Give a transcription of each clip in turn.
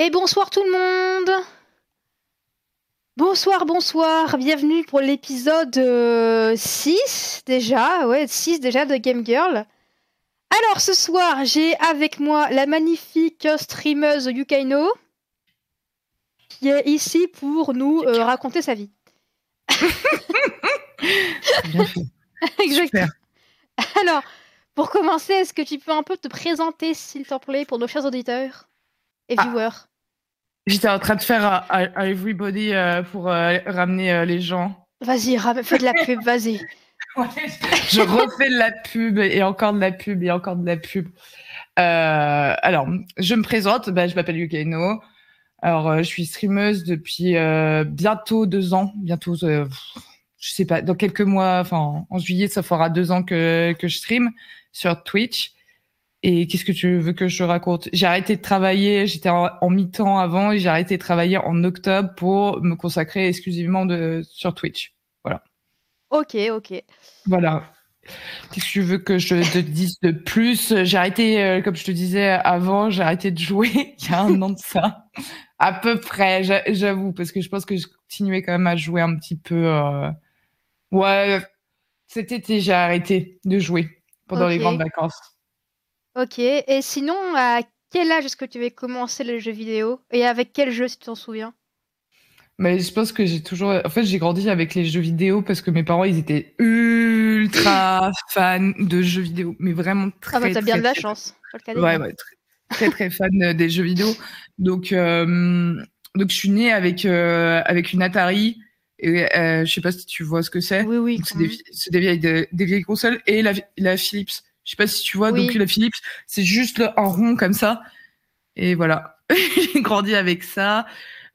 Et bonsoir tout le monde Bonsoir, bonsoir, bienvenue pour l'épisode 6 euh, déjà, ouais 6 déjà de Game Girl. Alors ce soir, j'ai avec moi la magnifique streameuse Yukaino qui est ici pour nous euh, raconter sa vie. Exactement. Alors, pour commencer, est-ce que tu peux un peu te présenter, s'il te plaît, pour nos chers auditeurs et ah. viewers? J'étais en train de faire un, everybody euh, pour euh, ramener euh, les gens. Vas-y, fais de la pub, vas-y. je refais de la pub et encore de la pub et encore de la pub. alors, je me présente, bah, je m'appelle Yukaino. Alors, je suis streameuse depuis bientôt deux ans, bientôt, je sais pas, dans quelques mois, enfin en juillet, ça fera deux ans que, que je stream sur Twitch. Et qu'est-ce que tu veux que je raconte? J'ai arrêté de travailler, j'étais en, mi-temps avant et j'ai arrêté de travailler en octobre pour me consacrer exclusivement de, sur Twitch. Voilà. Ok, ok. Voilà. Qu'est-ce que tu veux que je te dise de plus? J'ai arrêté, euh, comme je te disais avant, j'ai arrêté de jouer il y a un an de ça. À peu près, j'avoue, parce que je pense que je continuais quand même à jouer un petit peu. Euh... Ouais, cet été, j'ai arrêté de jouer pendant les grandes vacances. Ok, et sinon, à quel âge est-ce que tu avais commencé les jeux vidéo? Et avec quel jeu, si tu t'en souviens? Mais je pense que j'ai toujours. En fait, j'ai grandi avec les jeux vidéo parce que mes parents, ils étaient ultra fans de jeux vidéo. Mais vraiment très. Ah, bah, t'as bien de la chance. Ouais, ouais, très, très, fan des jeux vidéo. Donc, euh, donc je suis née avec, euh, avec une Atari. Et euh, je sais pas si tu vois ce que c'est. Oui, oui. C'est des, des, vieilles, des, vieilles consoles. Et la, la Philips. Je sais pas si tu vois, donc la Philips, c'est juste un rond comme ça. Et voilà, j'ai grandi avec ça.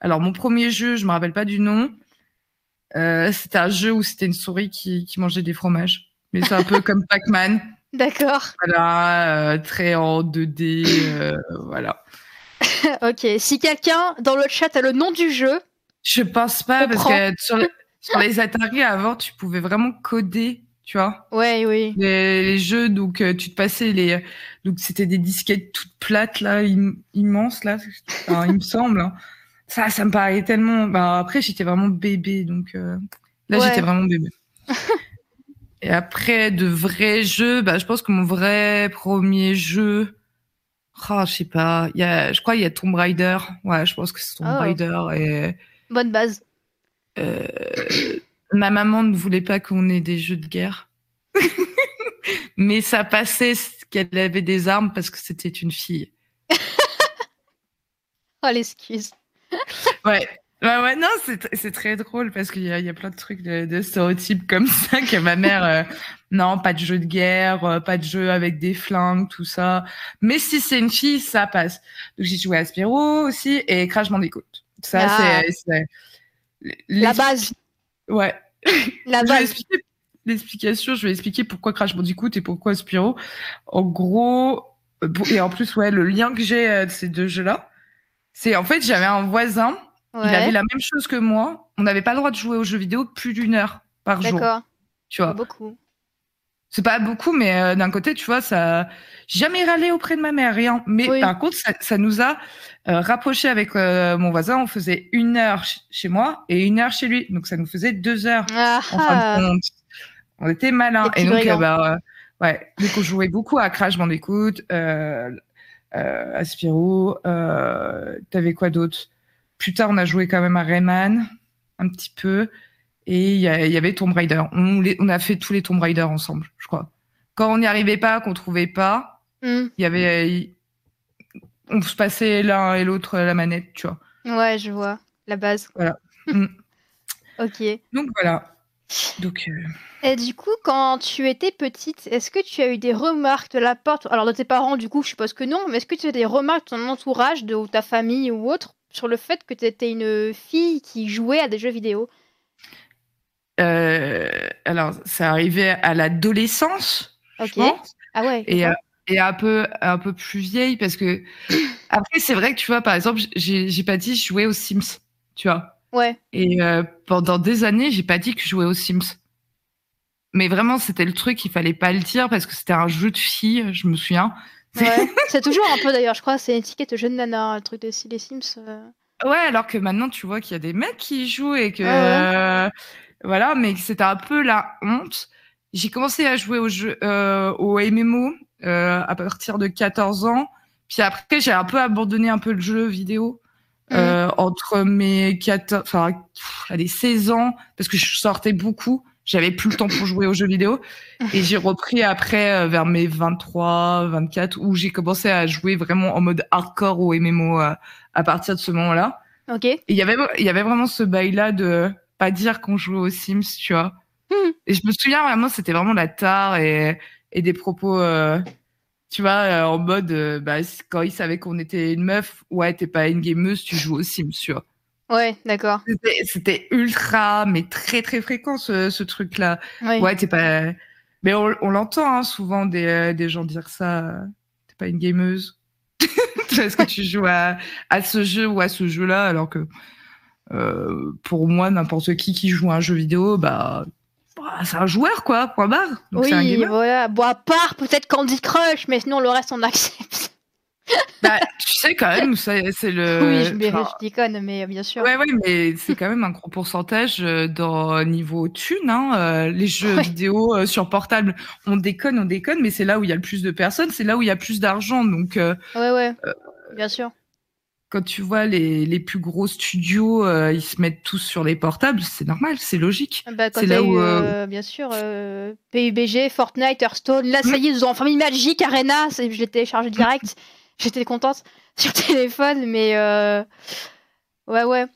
Alors mon premier jeu, je me rappelle pas du nom. Euh, c'était un jeu où c'était une souris qui, qui mangeait des fromages. Mais c'est un peu comme Pac-Man. D'accord. Voilà, euh, très en 2D, euh, voilà. ok, si quelqu'un dans le chat a le nom du jeu. Je pense pas, parce que sur les, sur les Atari avant, tu pouvais vraiment coder tu vois. Ouais, oui. Les, jeux, donc euh, tu te passais les, donc c'était des disquettes toutes plates là, immenses là, il me semble. Hein. Ça, ça me paraît tellement. Bah, après, j'étais vraiment bébé, donc euh, là j'étais vraiment bébé. Et après de vrais jeux, bah je pense que mon vrai premier jeu, oh, je sais pas, il y a, je crois il y a Tomb Raider. Ouais, je pense que c'est Tomb oh. Raider et. Bonne base. Euh, Ma maman ne voulait pas qu'on ait des jeux de guerre. Mais ça passait qu'elle avait des armes parce que c'était une fille. oh, l'excuse. ouais. Ouais, ouais, non, c'est très drôle parce qu'il y, y, a plein de trucs de, stéréotypes comme ça que ma mère, euh, non, pas de jeu de guerre, euh, pas de jeu avec des flingues, tout ça. Mais si c'est une fille, ça passe. Donc j'ai joué à Spyro aussi et Crash Bandicoot. Ça, ah. c'est la base. Ouais. La base. L'explication, je vais expliquer pourquoi Crash Bandicoot et pourquoi Spyro. En gros, et en plus, ouais, le lien que j'ai euh, de ces deux jeux-là, c'est en fait, j'avais un voisin, il avait la même chose que moi. On n'avait pas le droit de jouer aux jeux vidéo plus d'une heure par jour. D'accord. Tu vois. Beaucoup. C'est pas beaucoup, mais euh, d'un côté, tu vois, ça. Jamais râlé auprès de ma mère, rien. Mais par contre, ça, ça nous a euh, rapprochés avec euh, mon voisin. On faisait une heure chez moi et une heure chez lui, donc ça nous faisait deux heures. Ah, en fin de ah. compte. On était malins. Et donc, bah, ouais, donc on jouait beaucoup à Crash Bandicoot, euh, à Spyro. T'avais quoi d'autre? Plus tard, on a joué quand même à Rayman, un petit peu. Et il y, avait Tomb Raider. On, on, a fait tous les Tomb Raider ensemble, je crois. Quand on n'y arrivait pas, qu'on trouvait pas, hmm. il y avait, on se passait l'un et l'autre la manette, tu vois. Ouais, je vois la base. Voilà. Hmm. ok. Donc voilà. Donc. Euh, et du coup, quand tu étais petite, est-ce que tu as eu des remarques de la part, alors de tes parents, du coup, je suppose que non, mais est-ce que tu as des remarques de ton entourage, de ta famille ou autre, sur le fait que tu étais une fille qui jouait à des jeux vidéo? Alors, ça arrivait à l'adolescence, je pense. Ah ouais. Et, euh, et un peu un peu plus vieille parce que après c'est vrai que tu vois par exemple j'ai j'ai pas dit je jouais aux Sims, tu vois. Ouais. Et euh, pendant des années j'ai pas dit que je jouais aux Sims. Mais vraiment c'était le truc il fallait pas le dire parce que c'était un jeu de filles, je me souviens. Ouais, c'est toujours un peu d'ailleurs, je crois, c'est une étiquette jeune nana, le truc des les Sims. euh. Ouais, alors que maintenant, tu vois qu'il y a des mecs qui y jouent et que. Ouais, ouais. euh, voilà, mais c'était un peu la honte. J'ai commencé à jouer au jeu, euh, au MMO euh, à partir de 14 ans. Puis après, j'ai un peu abandonné un peu le jeu vidéo Mhm. euh, entre mes 14, enfin, allez, 16 ans, parce que je sortais beaucoup. J'avais plus le temps pour jouer aux jeux vidéo. Et j'ai repris après euh, vers mes 23, 24, où j'ai commencé à jouer vraiment en mode hardcore au MMO euh, à partir de ce moment-là. Ok. Et il y avait, il y avait vraiment ce bail-là de pas dire qu'on jouait aux Sims, tu vois. Mhm. Et je me souviens vraiment, c'était vraiment la tare et, et des propos, euh, tu vois, euh, en mode, euh, bah, quand ils savaient qu'on était une meuf, ouais, t'es pas une gameuse, tu joues aux Sims, tu vois. Ouais, d'accord. C'était- ultra, mais très très fréquent ce, ce truc-là. Ouais. Ouais, t'es pas. Mais on, on l'entend hein, souvent des, des gens dire ça. T'es pas une gameuse. Est-ce que tu joues à, à ce jeu ou à ce jeu-là alors que euh, pour moi n'importe qui qui joue à un jeu vidéo bah, bah, c'est un joueur quoi point barre donc c'est un oui, voilà. Bon, à part peut-être Candy Crush, mais sinon le reste on accepte. bah, tu sais quand même c'est le oui, je, mais, enfin, je déconne, mais bien sûr. Ouais, ouais, mais c'est quand même un gros pourcentage euh, dans niveau thune. Hein, euh, les jeux Ouais. vidéo euh, sur portable, on déconne, on déconne, mais c'est là où il y a le plus de personnes, c'est là où il y a plus d'argent. Donc, euh, Ouais, ouais. Bien sûr. Quand tu vois les, les plus gros studios, euh, ils se mettent tous sur les portables, c'est normal, c'est logique. Bah, quand C'est là eu, où, euh, euh, bien sûr, euh, PUBG, Fortnite, Hearthstone, là, ça y est, ils ont enfin mis Magic Arena, je l'ai téléchargé direct, j'étais contente sur téléphone, mais ouais, ouais.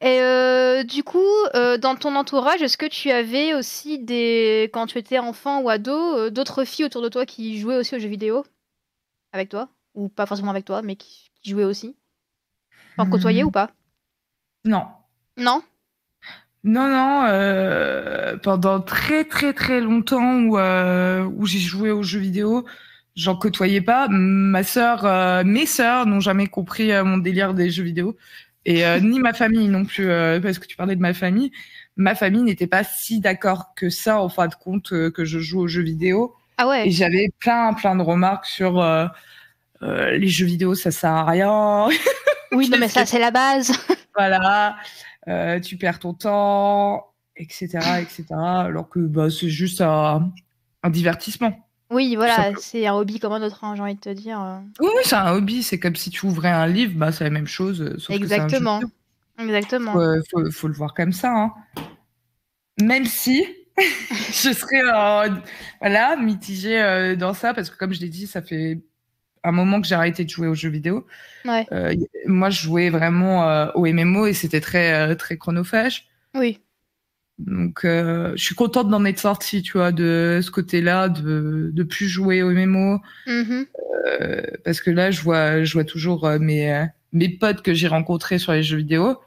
Et du coup, dans ton entourage, est-ce que tu avais aussi des, quand tu étais enfant ou ado, d'autres filles autour de toi qui jouaient aussi aux jeux vidéo? Avec toi, ou pas forcément avec toi, mais qui jouaient aussi, en côtoyer Hmm. ou pas? Non. Non? Non, non, euh, pendant très très très longtemps où, euh, où j'ai joué aux jeux vidéo, j'en côtoyais pas. Ma sœur, euh, mes sœurs n'ont jamais compris mon délire des jeux vidéo. Et ni ma famille non plus, parce que tu parlais de ma famille. Ma famille n'était pas si d'accord que ça, en fin de compte, que je joue aux jeux vidéo. Ah ouais? Et j'avais plein plein de remarques sur euh, les jeux vidéo, ça sert à rien. Oui, non, mais ça, c'est la base. voilà, euh, tu perds ton temps, etc., etc. Alors que bah, c'est juste un, un divertissement. Oui, voilà, c'est un hobby comme un autre, hein, j'ai envie de te dire. euh. Oui, oui, c'est un hobby. C'est comme si tu ouvrais un livre, bah, c'est la même chose. Sauf Exactement. Exactement. Faut, euh, faut, faut le voir comme ça. hein. Même si je serais euh, voilà, mitigée euh, dans ça, parce que comme je l'ai dit, ça fait un moment que j'ai arrêté de jouer aux jeux vidéo. Ouais. Euh, moi, je jouais vraiment euh, au MMO et c'était très, euh, très chronophage. Oui. Donc, je suis contente d'en être sortie, tu vois, de ce côté-là, de de plus jouer au MMO, Mhm. euh, parce que là, je vois, je vois toujours mes mes potes que j'ai rencontrés sur les jeux vidéo.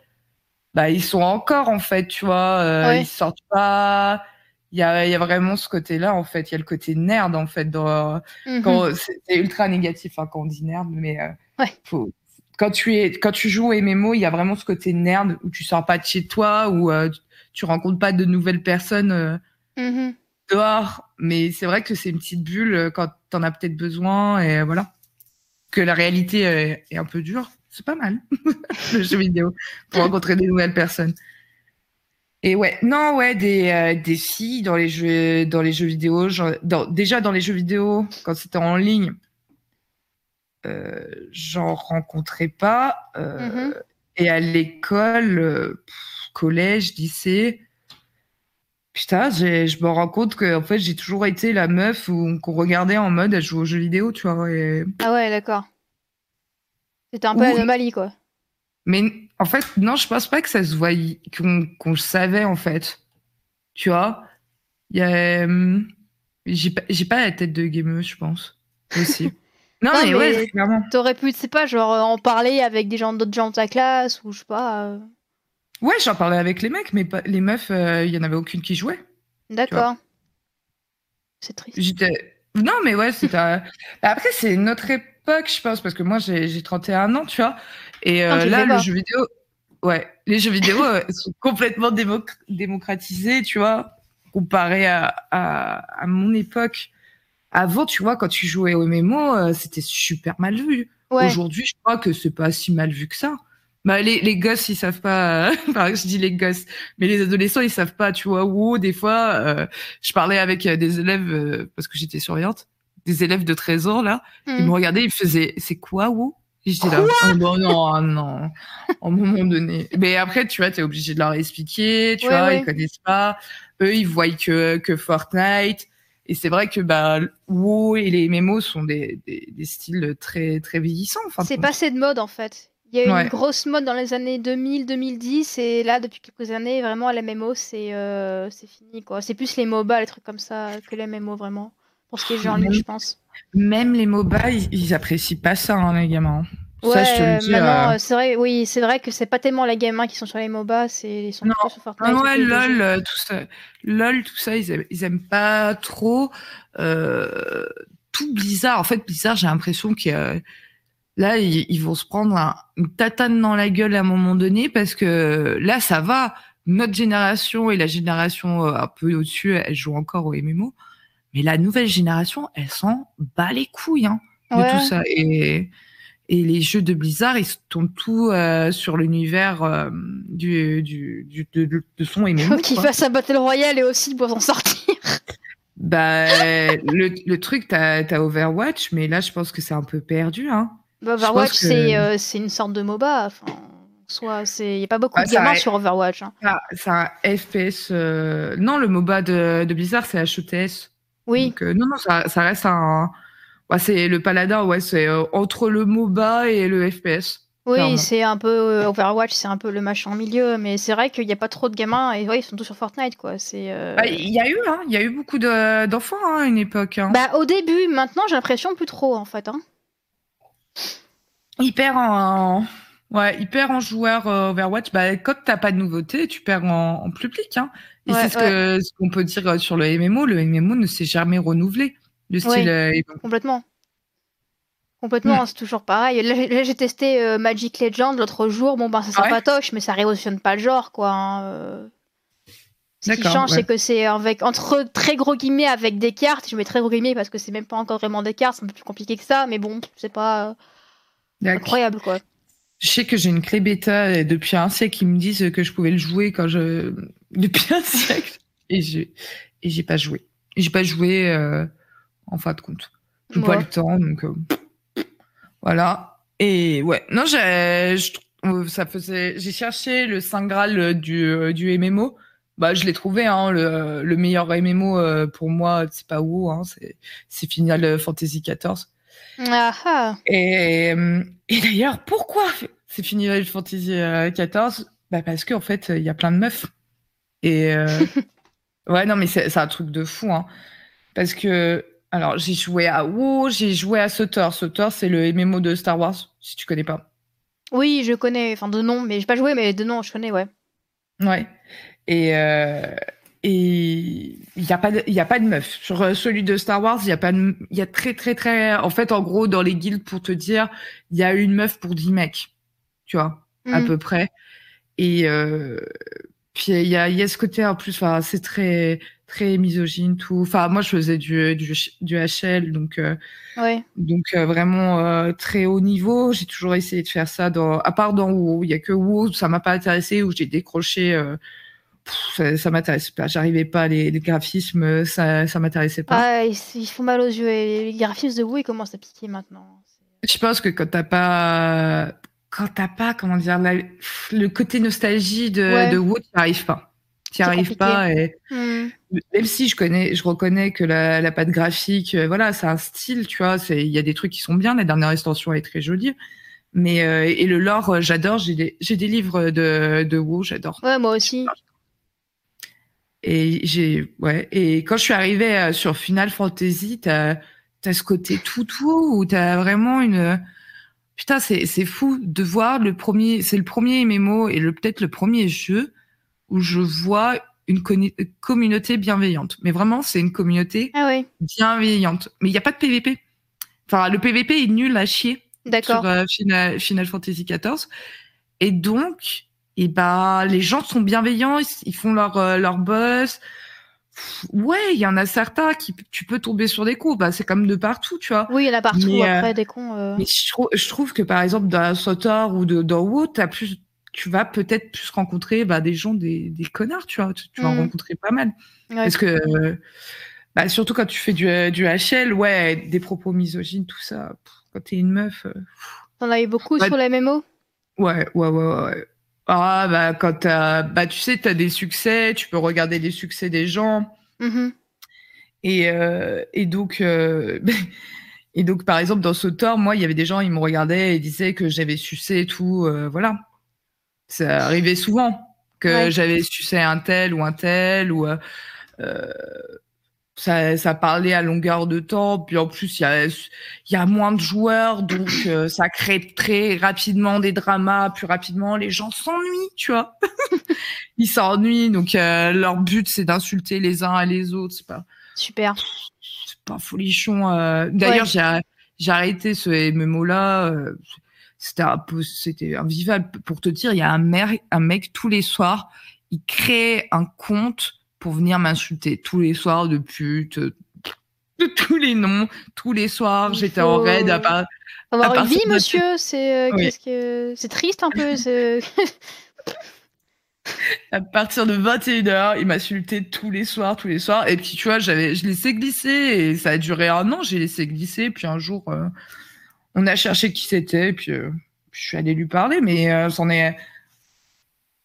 Bah, ils sont encore en fait, tu vois, Ouais. ils sortent pas. Il y a, il y a vraiment ce côté-là en fait. Il y a le côté nerd en fait. Dans, Mhm. c'est ultra négatif hein, quand on dit nerd, mais euh, Ouais. faut, quand tu es quand tu joues au MMO, il y a vraiment ce côté nerd où tu sors pas de chez toi, où euh, tu- tu rencontres pas de nouvelles personnes euh, Mhm. dehors. Mais c'est vrai que c'est une petite bulle quand t'en as peut-être besoin et voilà. Que la réalité est, est un peu dure, c'est pas mal le jeu vidéo pour rencontrer des nouvelles personnes. Et ouais, non, ouais, des, euh, des filles dans les jeux, dans les jeux vidéo, genre, dans, déjà dans les jeux vidéo, quand c'était en ligne, euh, j'en rencontrais pas. euh, Mhm. Et à l'école, collège, lycée, putain, j'ai- je me rends compte que en fait, j'ai toujours été la meuf qu'on regardait en mode à jouer aux jeux vidéo, tu vois. et- Ah ouais, d'accord. C'était un peu Ou- l'anomalie, quoi. Mais en fait, non, je pense pas que ça se voyait, qu'on qu'on le savait en fait. Tu vois, il y a, hum, j'ai pas, j'ai pas la tête de gameuse, je pense aussi. Non, mais, mais- ouais, clairement. T'aurais pu, tu sais pas, genre euh, en parler avec des gens d'autres gens de ta classe, ou je sais pas. euh, Ouais, j'en parlais avec les mecs, mais pas, les meufs, euh, il y en avait aucune qui jouait. D'accord. C'est triste. J'étais. Non, mais ouais, c'était. euh, bah, Après, c'est notre époque, je pense, parce que moi, j'ai j'ai 31 ans, tu vois. Et euh, là, le jeu vidéo. Ouais, les jeux vidéo euh, sont complètement démoc- démocratisés, tu vois, comparé à, à, à mon époque avant, tu vois, quand tu jouais au MMO, euh, c'était super mal vu. Aujourd'hui, je crois que c'est pas si mal vu que ça. Bah, les, les gosses, ils savent pas. Enfin, je dis les gosses, mais les adolescents, ils savent pas. Tu vois, ou des fois, euh, je parlais avec euh, des élèves parce que j'étais surveillante, des élèves de 13 ans là. Ils me hmm. regardaient, ils faisaient, c'est quoi, ou J'étais là, oh, non, non, non, à un moment donné. Mais après, tu vois, t'es obligé de leur expliquer, tu vois, ils connaissent pas. Eux, ils voient que, que Fortnite. Et c'est vrai que bah, WoW et les MMO sont des, des, des styles très, très vieillissants. Enfin, c'est passé de mode, en fait. Il y a eu une grosse mode dans les années 2000-2010 et là depuis quelques années vraiment les MMO c'est euh, c'est fini quoi. C'est plus les MOBA les trucs comme ça que les MMO vraiment pour ce qui est genre je pense. Même les MOBA ils, apprécient pas ça hein, les gamins. Ouais, maintenant, euh. c'est vrai, oui, c'est vrai que c'est pas tellement les gamins qui sont sur les MOBA, c'est ils sont plutôt sur Fortnite. Ah ouais, LOL, euh, tout ça, LOL, tout ça, ils aiment, ils aiment pas trop. Euh, tout Blizzard, en fait, Blizzard, j'ai l'impression que là, ils, vont se prendre une tatane dans la gueule à un moment donné parce que là, ça va. Notre génération et la génération un peu au-dessus, elles jouent encore au MMO. Mais la nouvelle génération, elle s'en bat les couilles hein, de tout ça. Et et les jeux de Blizzard, ils tournent tout euh, sur l'univers euh, du, du, du, de, de son MMO. Qu'il fasse un Battle Royale et aussi pour s'en sortir. Bah, le, le truc, t'as as Overwatch, mais là, je pense que c'est un peu perdu. Hein. Bah, Overwatch, c'est euh, c'est une sorte de MOBA. Enfin, soit il n'y a pas beaucoup de gamins sur Overwatch. Hein. C'est un FPS. Non, le MOBA de, de Blizzard, c'est HETS. Oui. Donc, non, non, ça, ça reste un Ouais, c'est le Paladin, ouais, c'est euh, entre le MOBA et le FPS. Oui, c'est un peu euh, Overwatch, c'est un peu le machin en milieu, mais c'est vrai qu'il n'y a pas trop de gamins et ouais, ils sont tous sur Fortnite, quoi. C'est. Euh, bah, il y a eu, hein, il y a eu beaucoup d'enfants hein, à une époque. Hein. Bah, au début, maintenant, j'ai l'impression plus trop, en fait. Hein. Hyper en, ouais, hyper en joueur Overwatch. Bah, quand t'as pas de nouveauté, tu perds en, public. Hein. Et c'est ce qu'on peut dire sur le MMO. Le MMO ne s'est jamais renouvelé le style. Euh, complètement. Complètement, c'est toujours pareil. Là, j'ai testé euh, Magic Legend l'autre jour. Bon, ben, ça sent patoche, mais ça révolutionne pas le genre, quoi. Hein, euh. Ce qui change, c'est que c'est avec, entre très gros guillemets avec des cartes. Je mets très gros guillemets parce que c'est même pas encore vraiment des cartes, c'est un peu plus compliqué que ça, mais bon, c'est pas incroyable, quoi. Je sais que j'ai une clé bêta depuis un siècle, ils me disent que je pouvais le jouer quand je. Depuis un siècle. Et j'ai, et j'ai pas joué. J'ai pas joué en fin de compte. J'ai pas le temps, donc euh, voilà. Et ouais, non, j'ai, euh, ça faisait, j'ai cherché le saint graal du, euh, du MMO. Bah, je l'ai trouvé, hein, le, le meilleur MMO pour moi, c'est pas où, hein, c'est, c'est Final Fantasy XIV. Ah, ah. Et, et d'ailleurs, pourquoi c'est Final Fantasy XIV Bah parce qu'en fait, il y a plein de meufs. Et ouais, non, mais c'est, c'est un truc de fou, hein, parce que alors, j'ai joué à WoW, j'ai joué à Sutter. Sutter, c'est le MMO de Star Wars, si tu connais pas. Oui, je connais, enfin de nom, mais j'ai pas joué, mais de nom, je connais, ouais. Ouais. Et euh, et il y a pas de, il y a pas de meuf sur euh, celui de Star Wars. Il y a pas, il y a très très très. En fait, en gros, dans les guildes, pour te dire, il y a une meuf pour 10 mecs, tu vois, à mm. peu près. Et euh, puis il y a, y a ce côté en plus, enfin, c'est très très misogyne tout. Enfin, moi je faisais du du, du HL, donc euh, ouais. donc euh, vraiment euh, très haut niveau. J'ai toujours essayé de faire ça dans, à part dans WoW, il y a que WoW, ça m'a pas intéressé où j'ai décroché. Ça, ça m'intéressait pas. J'arrivais pas les, les, graphismes, ça ça m'intéressait pas. Ah, ils, font mal aux yeux. Et les graphismes de ils commencent à piquer maintenant. Je pense que quand t'as pas quand t'as pas, comment dire, le côté nostalgie de, de WoW, tu arrives pas. Tu arrives pas. Et... Hmm. Même si je connais, je reconnais que la, la patte graphique, euh, voilà, c'est un style, tu vois. Il y a des trucs qui sont bien. La dernière extension est très jolie. Mais euh, et le lore, euh, j'adore. J'ai des, j'ai des livres de, de WoW, j'adore. Ouais, moi aussi. Et j'ai, ouais. Et quand je suis arrivée sur Final Fantasy, t'as as ce côté tout tout où t'as vraiment une Putain, c'est, c'est fou de voir le premier, c'est le premier MMO et le, peut-être le premier jeu où je vois une communauté bienveillante. Mais vraiment, c'est une communauté ah bienveillante. Mais il n'y a pas de PVP. Enfin, le PVP est nul à chier. D'accord. Sur euh, Final, Final, Fantasy XIV. Et donc, et ben, les gens sont bienveillants, ils, font leur, euh, leur boss. Ouais, il y en a certains qui tu peux tomber sur des cons. Bah, c'est comme de partout, tu vois. Oui, il y en a partout après des cons. Mais je, trouve, je trouve que par exemple dans Sauteur ou de, dans WoW, t'as plus, tu vas peut-être plus rencontrer bah, des gens, des, des connards, tu vois. Tu, vas en mmh. rencontrer pas mal. Parce que bah, surtout quand tu fais du, du HL, ouais, des propos misogynes, tout ça. quand t'es une meuf. T'en as eu beaucoup sur les MMO Ouais, ouais, ouais, ouais. Ah, bah, quand bah, tu sais, t'as des succès, tu peux regarder les succès des gens. Mmh et, euh, et donc, euh, et donc, par exemple, dans ce tort, moi, il y avait des gens, ils me regardaient et disaient que j'avais sucé et tout, euh, voilà. Ça arrivait souvent que j'avais sucé un tel ou un tel ou, ça, ça parlait à longueur de temps. Puis en plus, il y a, y a moins de joueurs, donc euh, ça crée très rapidement des dramas. Plus rapidement, les gens s'ennuient, tu vois. Ils s'ennuient, donc euh, leur but c'est d'insulter les uns et les autres. C'est pas super. C'est pas folichon. Euh. D'ailleurs, j'ai j'ai arrêté ce MMO là. C'était un peu, c'était invivable. Pour te dire, il y a un, mec, un mec tous les soirs, il crée un compte pour venir m'insulter tous les soirs de pute, de tous les noms, tous les soirs. J'étais en raid à part. Avoir une vie, monsieur, c'est euh, que c'est triste un peu. à partir de 21h, il m'insultait tous les soirs, tous les soirs. Et puis, tu vois, j'avais, je laissais glisser et ça a duré un an. J'ai laissé glisser. Puis un jour, euh, on a cherché qui c'était. Puis, euh, je suis allée lui parler, mais c'en est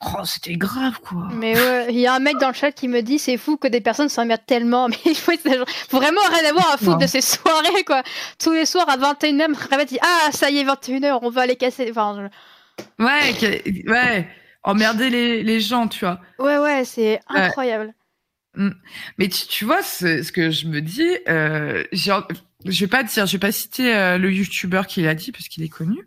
Oh, c'était grave, quoi. Mais ouais, il y a un mec dans le chat qui me dit c'est fou que des personnes s'emmerdent tellement. Mais il faut, vraiment rien avoir à foutre de ces soirées, quoi. Tous les soirs à 21h, Ravet dit Ah, ça y est, 21h, on va aller casser. Enfin, Ouais, ouais. Emmerder les, les gens, tu vois. Ouais, ouais, c'est incroyable. Mm. Mais tu, tu vois, ce, ce, que je me dis, euh, je vais pas dire, je vais pas citer euh, le youtubeur qui l'a dit parce qu'il est connu,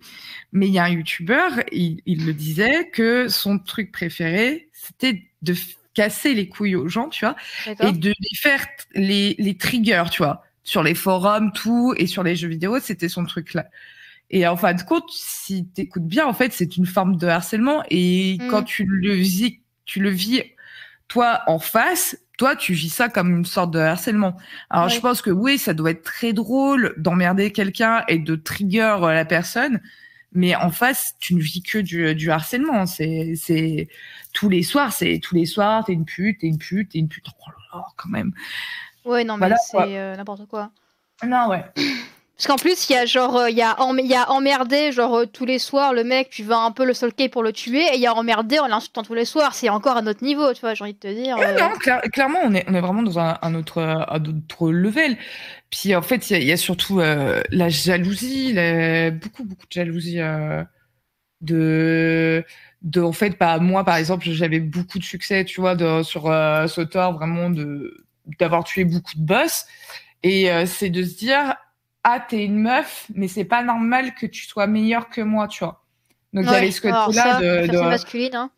mais il y a un youtubeur, il, il, le disait que son truc préféré, c'était de casser les couilles aux gens, tu vois, et de les faire les, les triggers, tu vois, sur les forums, tout, et sur les jeux vidéo, c'était son truc là. Et en fin de compte, si t'écoutes bien, en fait, c'est une forme de harcèlement, et mm. quand tu le vis, tu le vis toi en face, toi, tu vis ça comme une sorte de harcèlement. Alors, je pense que oui, ça doit être très drôle d'emmerder quelqu'un et de trigger euh, la personne. Mais en face, tu ne vis que du, du harcèlement. C'est, c'est tous les soirs, c'est tous les soirs, t'es une pute, t'es une pute, t'es une pute. Oh là là, quand même. Ouais, non, mais c'est euh, n'importe quoi. Non, ouais. Parce qu'en plus, il y a genre, euh, il y, a y a emmerdé, genre euh, tous les soirs, le mec, tu vas un peu le solquer pour le tuer, et il y a emmerdé en l'insultant tous les soirs. C'est encore un autre niveau, tu vois, j'ai envie de te dire. Euh. non, clairement, on est, on est vraiment dans un, un, autre, un autre level. Puis en fait, il y, y, a surtout la jalousie, beaucoup, beaucoup de jalousie de. De, en fait, bah, moi, par exemple, j'avais beaucoup de succès, tu vois, de, sur euh, Sotor, vraiment, de d'avoir tué beaucoup de boss. Et c'est de se dire, ah, t'es une meuf, mais c'est pas normal que tu sois meilleure que moi, tu vois. Donc, il y avait ce côté-là de, de masculine, hein.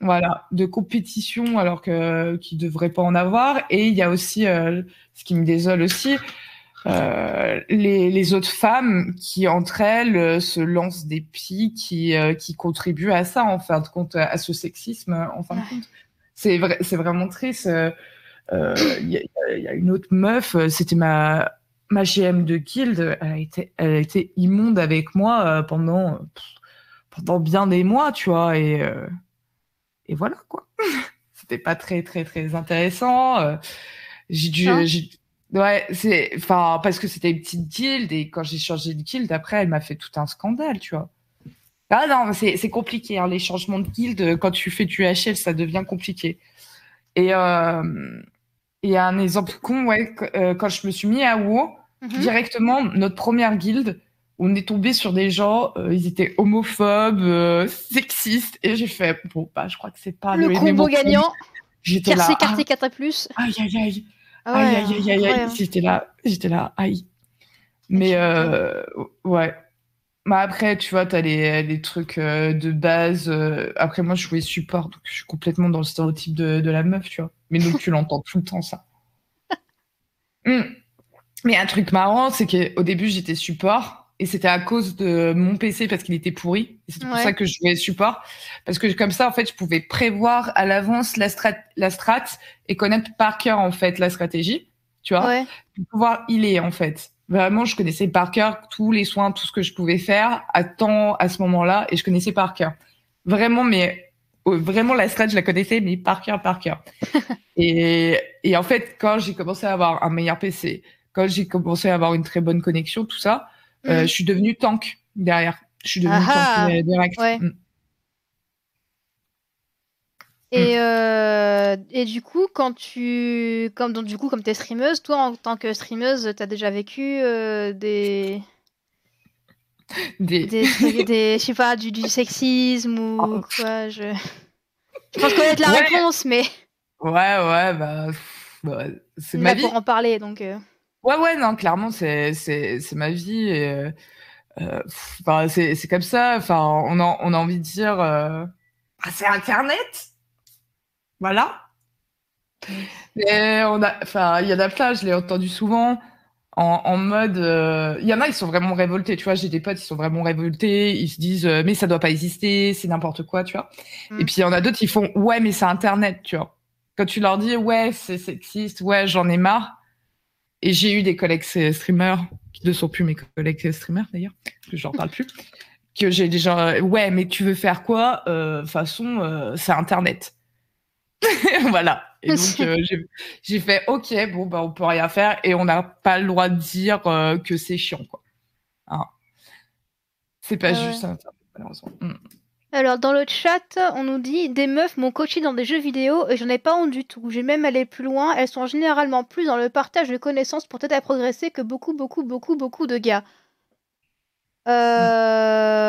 Voilà, de compétition, alors que qui devrait pas en avoir. Et il y a aussi, euh, ce qui me désole aussi, euh, les, les, autres femmes qui, entre elles, euh, se lancent des pics qui, euh, qui contribuent à ça, en fin de compte, à ce sexisme, en fin de compte. C'est vrai, c'est vraiment triste. Il y, y, a une autre meuf, c'était ma ma GM de guild, elle a été, elle a été immonde avec moi euh, pendant, pendant bien des mois, tu vois, et, euh, et voilà, quoi. C'était pas très, très, très intéressant. Euh, j'ai dû, ouais, c'est, enfin, parce que c'était une petite guild, et quand j'ai changé de guild, après, elle m'a fait tout un scandale, tu vois. Ah non, c'est compliqué, hein, les changements de guild, quand tu fais du HL, ça devient compliqué. Et, euh, et un exemple con, ouais, quand je me suis mis à WoW, Mhm. directement notre première guilde. On est tombé sur des gens, euh, ils étaient homophobes, euh, sexistes, et j'ai fait bon bah je crois que c'est pas le, le combo gagnant. J'étais là. Quartier 4 plus. Aïe aïe aïe. Ah aïe aïe aïe aïe. J'étais là, j'étais là, aïe. Mais euh, ouais. Bah après, tu vois, t'as les, les trucs de base. après, moi, je jouais support, donc je suis complètement dans le stéréotype de, de la meuf, tu vois. Mais donc, tu l'entends tout le temps, ça. Mm. Mais un truc marrant, c'est qu'au début, j'étais support. et c'était à cause de mon PC parce qu'il était pourri. C'est pour ça que je jouais support. Parce que comme ça, en fait, je pouvais prévoir à l'avance la strat, la strat et connaître par cœur, en fait, la stratégie. Tu vois? Ouais. Pour pouvoir healer, en fait. Vraiment, je connaissais par cœur tous les soins, tout ce que je pouvais faire à temps, à ce moment-là, et je connaissais par cœur. Vraiment, mais vraiment la strat, je la connaissais, mais par cœur, par cœur. et, et en fait, quand j'ai commencé à avoir un meilleur PC, quand j'ai commencé à avoir une très bonne connexion, tout ça, euh, mhm. je suis devenue tank derrière. Je suis devenue tank euh, direct. Mm. Et, mm. euh, et du coup, quand tu. Comme, donc, du coup, comme tu es streameuse, toi, en tant que streameuse, tu as déjà vécu des. Des. des, des je sais pas, du, du sexisme ou oh. quoi. Je... je pense connaître la réponse, mais. Ouais, ouais, bah. bah c'est ma vie. pour en parler, donc. Ouais, ouais, non, clairement, c'est, c'est, c'est ma vie. Et, euh, euh enfin, c'est, c'est comme ça. Enfin, on a, on a envie de dire, euh, ah, c'est Internet. Voilà. Et on a, enfin, il y en a plein, je l'ai entendu souvent en, en mode, euh, il y en a, ils sont vraiment révoltés, tu vois. J'ai des potes, ils sont vraiment révoltés. Ils se disent, mais ça doit pas exister, c'est n'importe quoi, tu vois. Mm. Et puis il y en a d'autres, ils font, ouais, mais c'est Internet, tu vois. Quand tu leur dis, ouais, c'est sexiste, ouais, j'en ai marre et j'ai eu des collègues streamers, qui ne sont plus mes collègues streamers d'ailleurs, parce que j'en parle plus, que j'ai déjà, ouais, mais tu veux faire quoi euh, façon, euh, c'est Internet. voilà. Et donc, euh, j'ai fait, OK, bon, bah, on peut rien faire et on n'a pas le droit de dire que c'est chiant, quoi. Hein. C'est pas juste Internet, malheureusement. Mm. Alors, dans le chat, on nous dit Des meufs m'ont coaché dans des jeux vidéo et j'en ai pas honte du tout. J'ai même allé plus loin. Elles sont généralement plus dans le partage de connaissances pour t'aider à progresser que beaucoup, beaucoup, beaucoup, beaucoup de gars. Euh...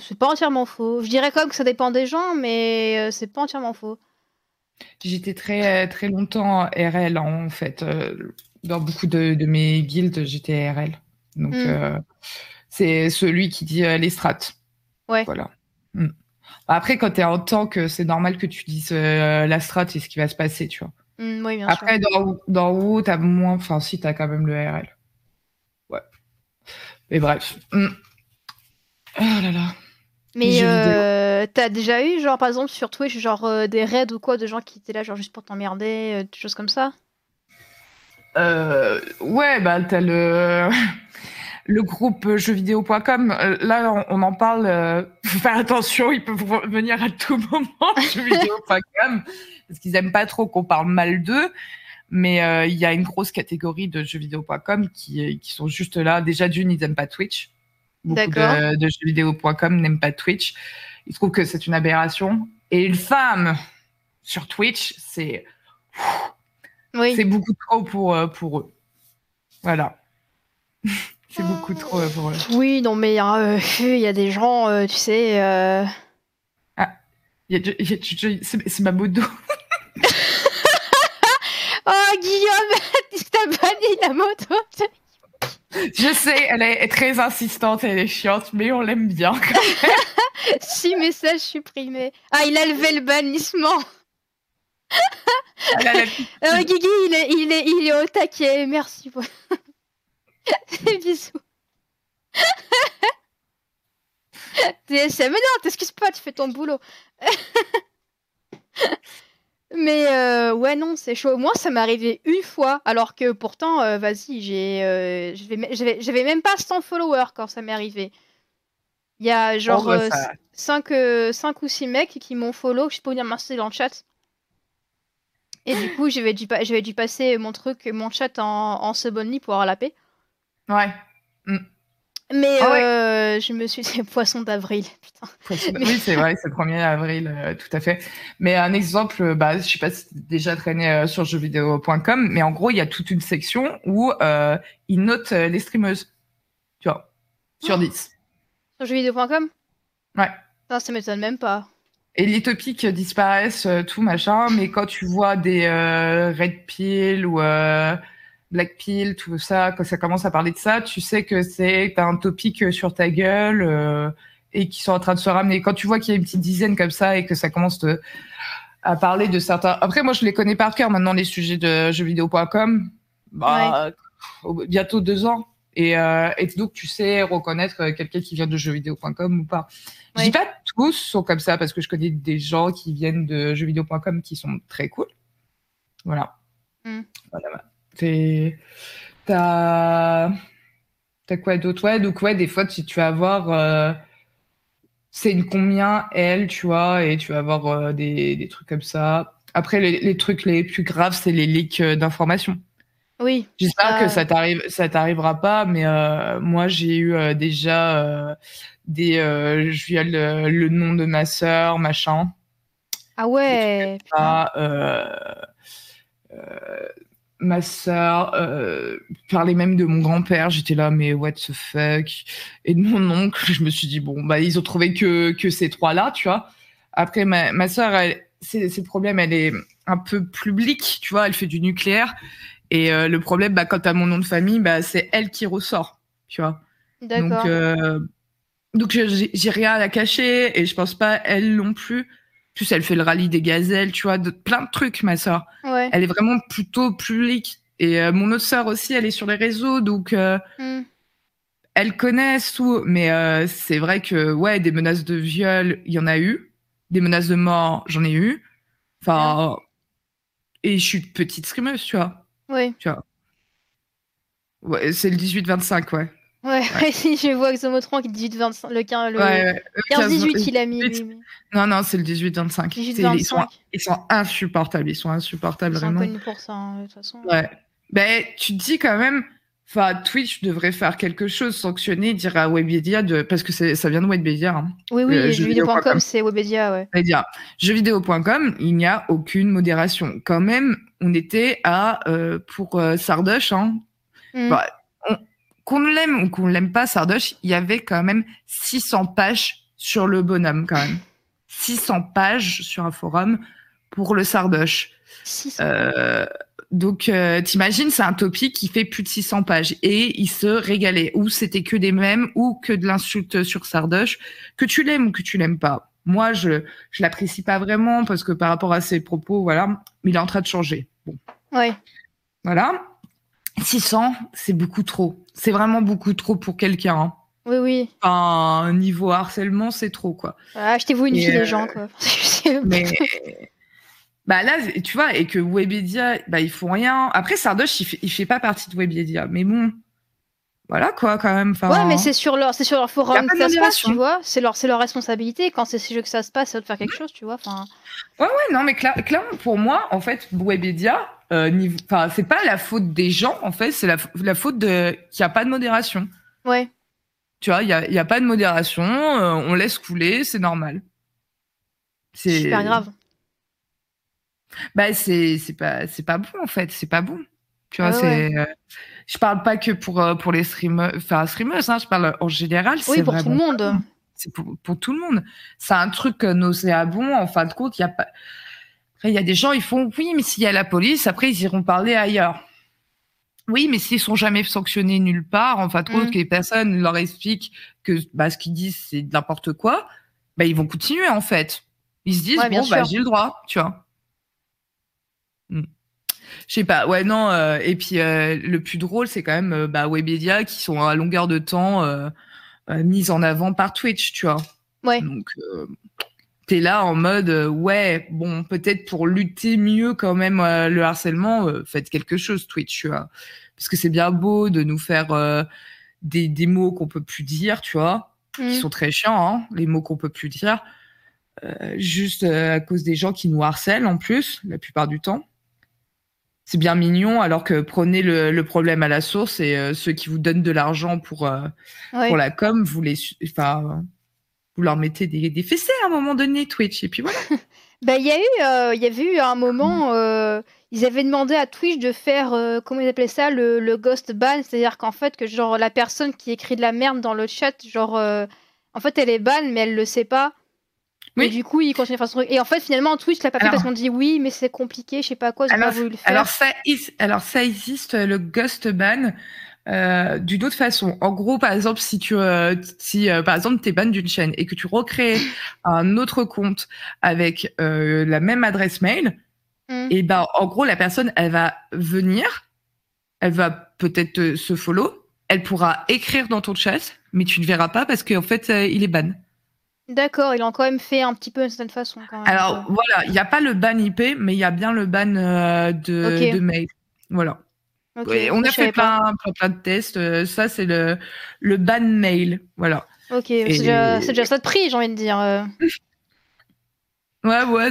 C'est pas entièrement faux. Je dirais quand même que ça dépend des gens, mais euh, c'est pas entièrement faux. J'étais très, très longtemps RL en fait. Euh, dans beaucoup de, mes guildes, j'étais RL. Donc, hmm. euh, c'est celui qui dit les strats. Ouais. Voilà. Mm. Après, quand tu es en tant que c'est normal que tu dises euh, la strat et ce qui va se passer, tu vois. Mm, oui, bien Après, sûr. dans, dans tu as moins. Enfin, si, tu as quand même le RL. Ouais. Mais bref. Mm. Oh là là. Mais euh, t'as déjà eu, genre, par exemple, sur Twitch, genre euh, des raids ou quoi, de gens qui étaient là, genre, juste pour t'emmerder, euh, des choses comme ça? Euh, Ouais, bah, t'as le le groupe jeuxvideo.com, euh, là, on, en parle. Euh, faut faire attention, ils peuvent venir à tout moment, jeuxvideo.com, parce qu'ils aiment pas trop qu'on parle mal d'eux. Mais euh, il y a une grosse catégorie de jeuxvideo.com qui, qui sont juste là. Déjà, d'une, ils n'aiment pas Twitch. Beaucoup de, de jeuxvideo.com n'aiment pas Twitch. Ils trouvent que c'est une aberration. Et une femme sur Twitch, c'est oui. c'est beaucoup trop pour, pour eux. Voilà. C'est beaucoup trop euh, pour eux. Oui, non, mais euh, il y a des gens, euh, tu sais. Ah, c'est ma moto. oh, Guillaume, t'as banni la moto. Je sais, elle est très insistante, elle est chiante, mais on l'aime bien. Six messages supprimés. Ah, il a levé le bannissement. Guigui, il est, il, est, il est au taquet. Merci. Bisous. DSM, mais non, t'excuses pas, tu fais ton boulot. mais euh, ouais, non, c'est chaud. Moi, ça m'est arrivé une fois, alors que pourtant, euh, vas-y, j'ai, euh, j'avais même pas 100 followers quand ça m'est arrivé. Il y a genre 5, ou 6 mecs qui m'ont follow, je peux venir m'inscrire dans le chat. Et du coup, j'avais dû, dû passer mon truc, mon chat en, en sub pour avoir la paix. Ouais. Mm. Mais ah euh, je me suis dit poisson d'avril, putain. Oui, c'est vrai, c'est le 1er avril, euh, tout à fait. Mais un exemple, bah, je sais pas si tu déjà traîné euh, sur jeuxvideo.com, mais en gros, il y a toute une section où ils notent les streameuses. Tu vois, sur 10. Sur jeuxvideo.com Ouais. Non, ça m'étonne même pas. Et les topics disparaissent, tout machin, mais quand tu vois des red pill ou Blackpill, tout ça, quand ça commence à parler de ça, tu sais que c'est un topic sur ta gueule euh, et qui sont en train de se ramener. Quand tu vois qu'il y a une petite dizaine comme ça et que ça commence à parler de certains. Après, moi, je les connais par cœur maintenant les sujets de jeuxvideo.com. Bah, bientôt deux ans Et, euh, et donc, tu sais reconnaître quelqu'un qui vient de jeuxvideo.com ou pas. Je dis pas tous sont comme ça parce que je connais des gens qui viennent de jeuxvideo.com qui sont très cool. Voilà. Mm. Voilà. T'as. T'as quoi d'autre? Ouais, donc ouais, des fois, tu, tu vas avoir. Euh, c'est une combien, elle, tu vois, et tu vas avoir euh, des, des, trucs comme ça. Après, les, les trucs les plus graves, c'est les leaks euh, d'informations. Oui. J'espère que ça t'arrive, ça t'arrivera pas, mais euh, moi j'ai eu euh, déjà euh, des, je viole le, le, nom de ma sœur, machin. Ah ouais. Ça, ma sœur parlait même de mon grand-père. J'étais là, mais what the fuck? Et de mon oncle, je me suis dit bon bah ils ont trouvé que que ces trois là, tu vois. Après ma ma sœur, elle, c'est c'est le problème, elle est un peu publique, tu vois. Elle fait du nucléaire. Et euh, le problème, bah, quand tu as mon nom de famille, bah, c'est elle qui ressort, tu vois. D'accord. Donc, euh, donc j'ai rien à la cacher et je pense pas elle non plus. Plus elle fait le rallye des gazelles, tu vois, de, plein de trucs, ma sœur. Ouais. Elle est vraiment plutôt publique. Et euh, mon autre sœur aussi, elle est sur les réseaux, donc euh, mm. elle connaît tout. Mais euh, c'est vrai que ouais, des menaces de viol, il y en a eu. Des menaces de mort, j'en ai eu. Enfin, et je suis petite scrimeuse, tu vois. Oui. Tu vois. Ouais, c'est le 18-25, ouais. Ouais, ouais. si je vois Xomotron qui dit 18-25, le 15, le ouais, 15-18 il a mis. Oui. Non, non, c'est le 18-25. 18 ils, sont, ils sont insupportables, ils sont insupportables, ils sont vraiment. connus pour ça, hein, de toute façon. Ouais. Ben, tu te dis quand même, enfin, Twitch devrait faire quelque chose, sanctionner, dire à Webedia, de, parce que ça vient de Webedia. Hein. Oui, oui, euh, jeuxvideo.com, c'est Webedia, ouais. Webedia. Jeuxvideo.com, il n'y a aucune modération. Quand même, on était à, euh, pour euh, Sardoche, hein. Mm. Bah, qu'on l'aime ou qu'on l'aime pas, Sardoche, il y avait quand même 600 pages sur le bonhomme, quand même. 600 pages sur un forum pour le Sardoche. 600. Euh, donc, euh, t'imagines, c'est un topic qui fait plus de 600 pages et il se régalait. Ou c'était que des mèmes ou que de l'insulte sur Sardoche, que tu l'aimes ou que tu l'aimes pas. Moi, je je l'apprécie pas vraiment parce que par rapport à ses propos, voilà, il est en train de changer. Bon. Ouais. Voilà. 600, c'est beaucoup trop. C'est vraiment beaucoup trop pour quelqu'un. Hein. Oui, oui. Enfin, niveau harcèlement, c'est trop, quoi. Ah, Achetez-vous une fille, euh... les gens, quoi. mais bah là, tu vois, et que Webedia, bah ils font rien. Après, Sardoche, il fait, il fait pas partie de Webedia, mais bon, voilà quoi, quand même. Enfin, ouais, mais c'est sur leur, c'est sur leur forum que ça se passe, tu vois. C'est leur, c'est leur responsabilité. Quand c'est ces jeux que ça se passe, c'est de faire quelque chose, tu vois. Enfin. Ouais, ouais, non, mais cla clairement, pour moi, en fait, Webedia, euh, enfin, c'est pas la faute des gens, en fait, c'est la, la faute de qu'il y a pas de modération. Ouais. Tu vois, il y a, y a pas de modération, euh, on laisse couler, c'est normal. C'est super grave. Bah, c'est, c'est pas, c'est pas bon, en fait, c'est pas bon. Tu vois, Ouais, c'est. euh, je parle pas que pour, euh, pour les streamers, enfin, streamers, hein, je parle en général. Oui, pour tout le monde. C'est pour, pour tout le monde. C'est un truc euh, nauséabond. En fin de compte, il y a pas. Après, il y a des gens, ils font oui, mais s'il y a la police, après, ils iront parler ailleurs. Oui, mais s'ils sont jamais sanctionnés nulle part, en fin de compte, Mm. que les personnes leur expliquent que bah, ce qu'ils disent, c'est n'importe quoi, bah, ils vont continuer, en fait. Ils se disent, Ouais, bon, bah, j'ai le droit, tu vois. Mm. Je sais pas, ouais, non, euh, et puis euh, le plus drôle, c'est quand même euh, bah, Webedia qui sont à longueur de temps euh, mises en avant par Twitch, tu vois. Ouais. Donc, t'es là en mode, ouais, bon, peut-être pour lutter mieux quand même le harcèlement, faites quelque chose, Twitch, tu vois. Parce que c'est bien beau de nous faire des, des mots qu'on peut plus dire, tu vois, qui Mm. sont très chiants, hein, les mots qu'on peut plus dire, juste à cause des gens qui nous harcèlent en plus, la plupart du temps. C'est bien mignon, alors que prenez le, le problème à la source et euh, ceux qui vous donnent de l'argent pour, euh, Ouais. pour la com, vous les, enfin, vous leur mettez des, des fessées à un moment donné, Twitch, et puis voilà. Bah, il y a eu, euh, il y avait eu un moment, euh, ils avaient demandé à Twitch de faire, euh, comment ils appelaient ça, le, le ghost ban, c'est-à-dire qu'en fait, que genre la personne qui écrit de la merde dans le chat, genre, en fait, elle est ban, mais elle le sait pas. Oui. Et du coup, il continue à faire son truc. Et en fait, finalement, Twitch l'a pas fait parce qu'on dit oui, mais c'est compliqué, je sais pas quoi, ont pas voulu le faire. alors ça, is- alors ça existe le ghost ban euh, d'une autre façon. En gros, par exemple, si tu, euh, si euh, par exemple t'es ban d'une chaîne et que tu recrées un autre compte avec euh, la même adresse mail, Mm. et ben en gros la personne elle va venir, elle va peut-être se follow, elle pourra écrire dans ton chat, mais tu ne verras pas parce qu'en fait, euh, il est ban. D'accord, il a quand même fait un petit peu d'une certaine façon. Quand même. Alors voilà, il n'y a pas le ban IP, mais il y a bien le ban euh, de, de mail. Voilà. on a fait plein, plein, de tests. Euh, ça, c'est le, le ban mail. Voilà. Ok, c'est déjà, déjà, ça de prix, j'ai envie de dire. ouais, ouais,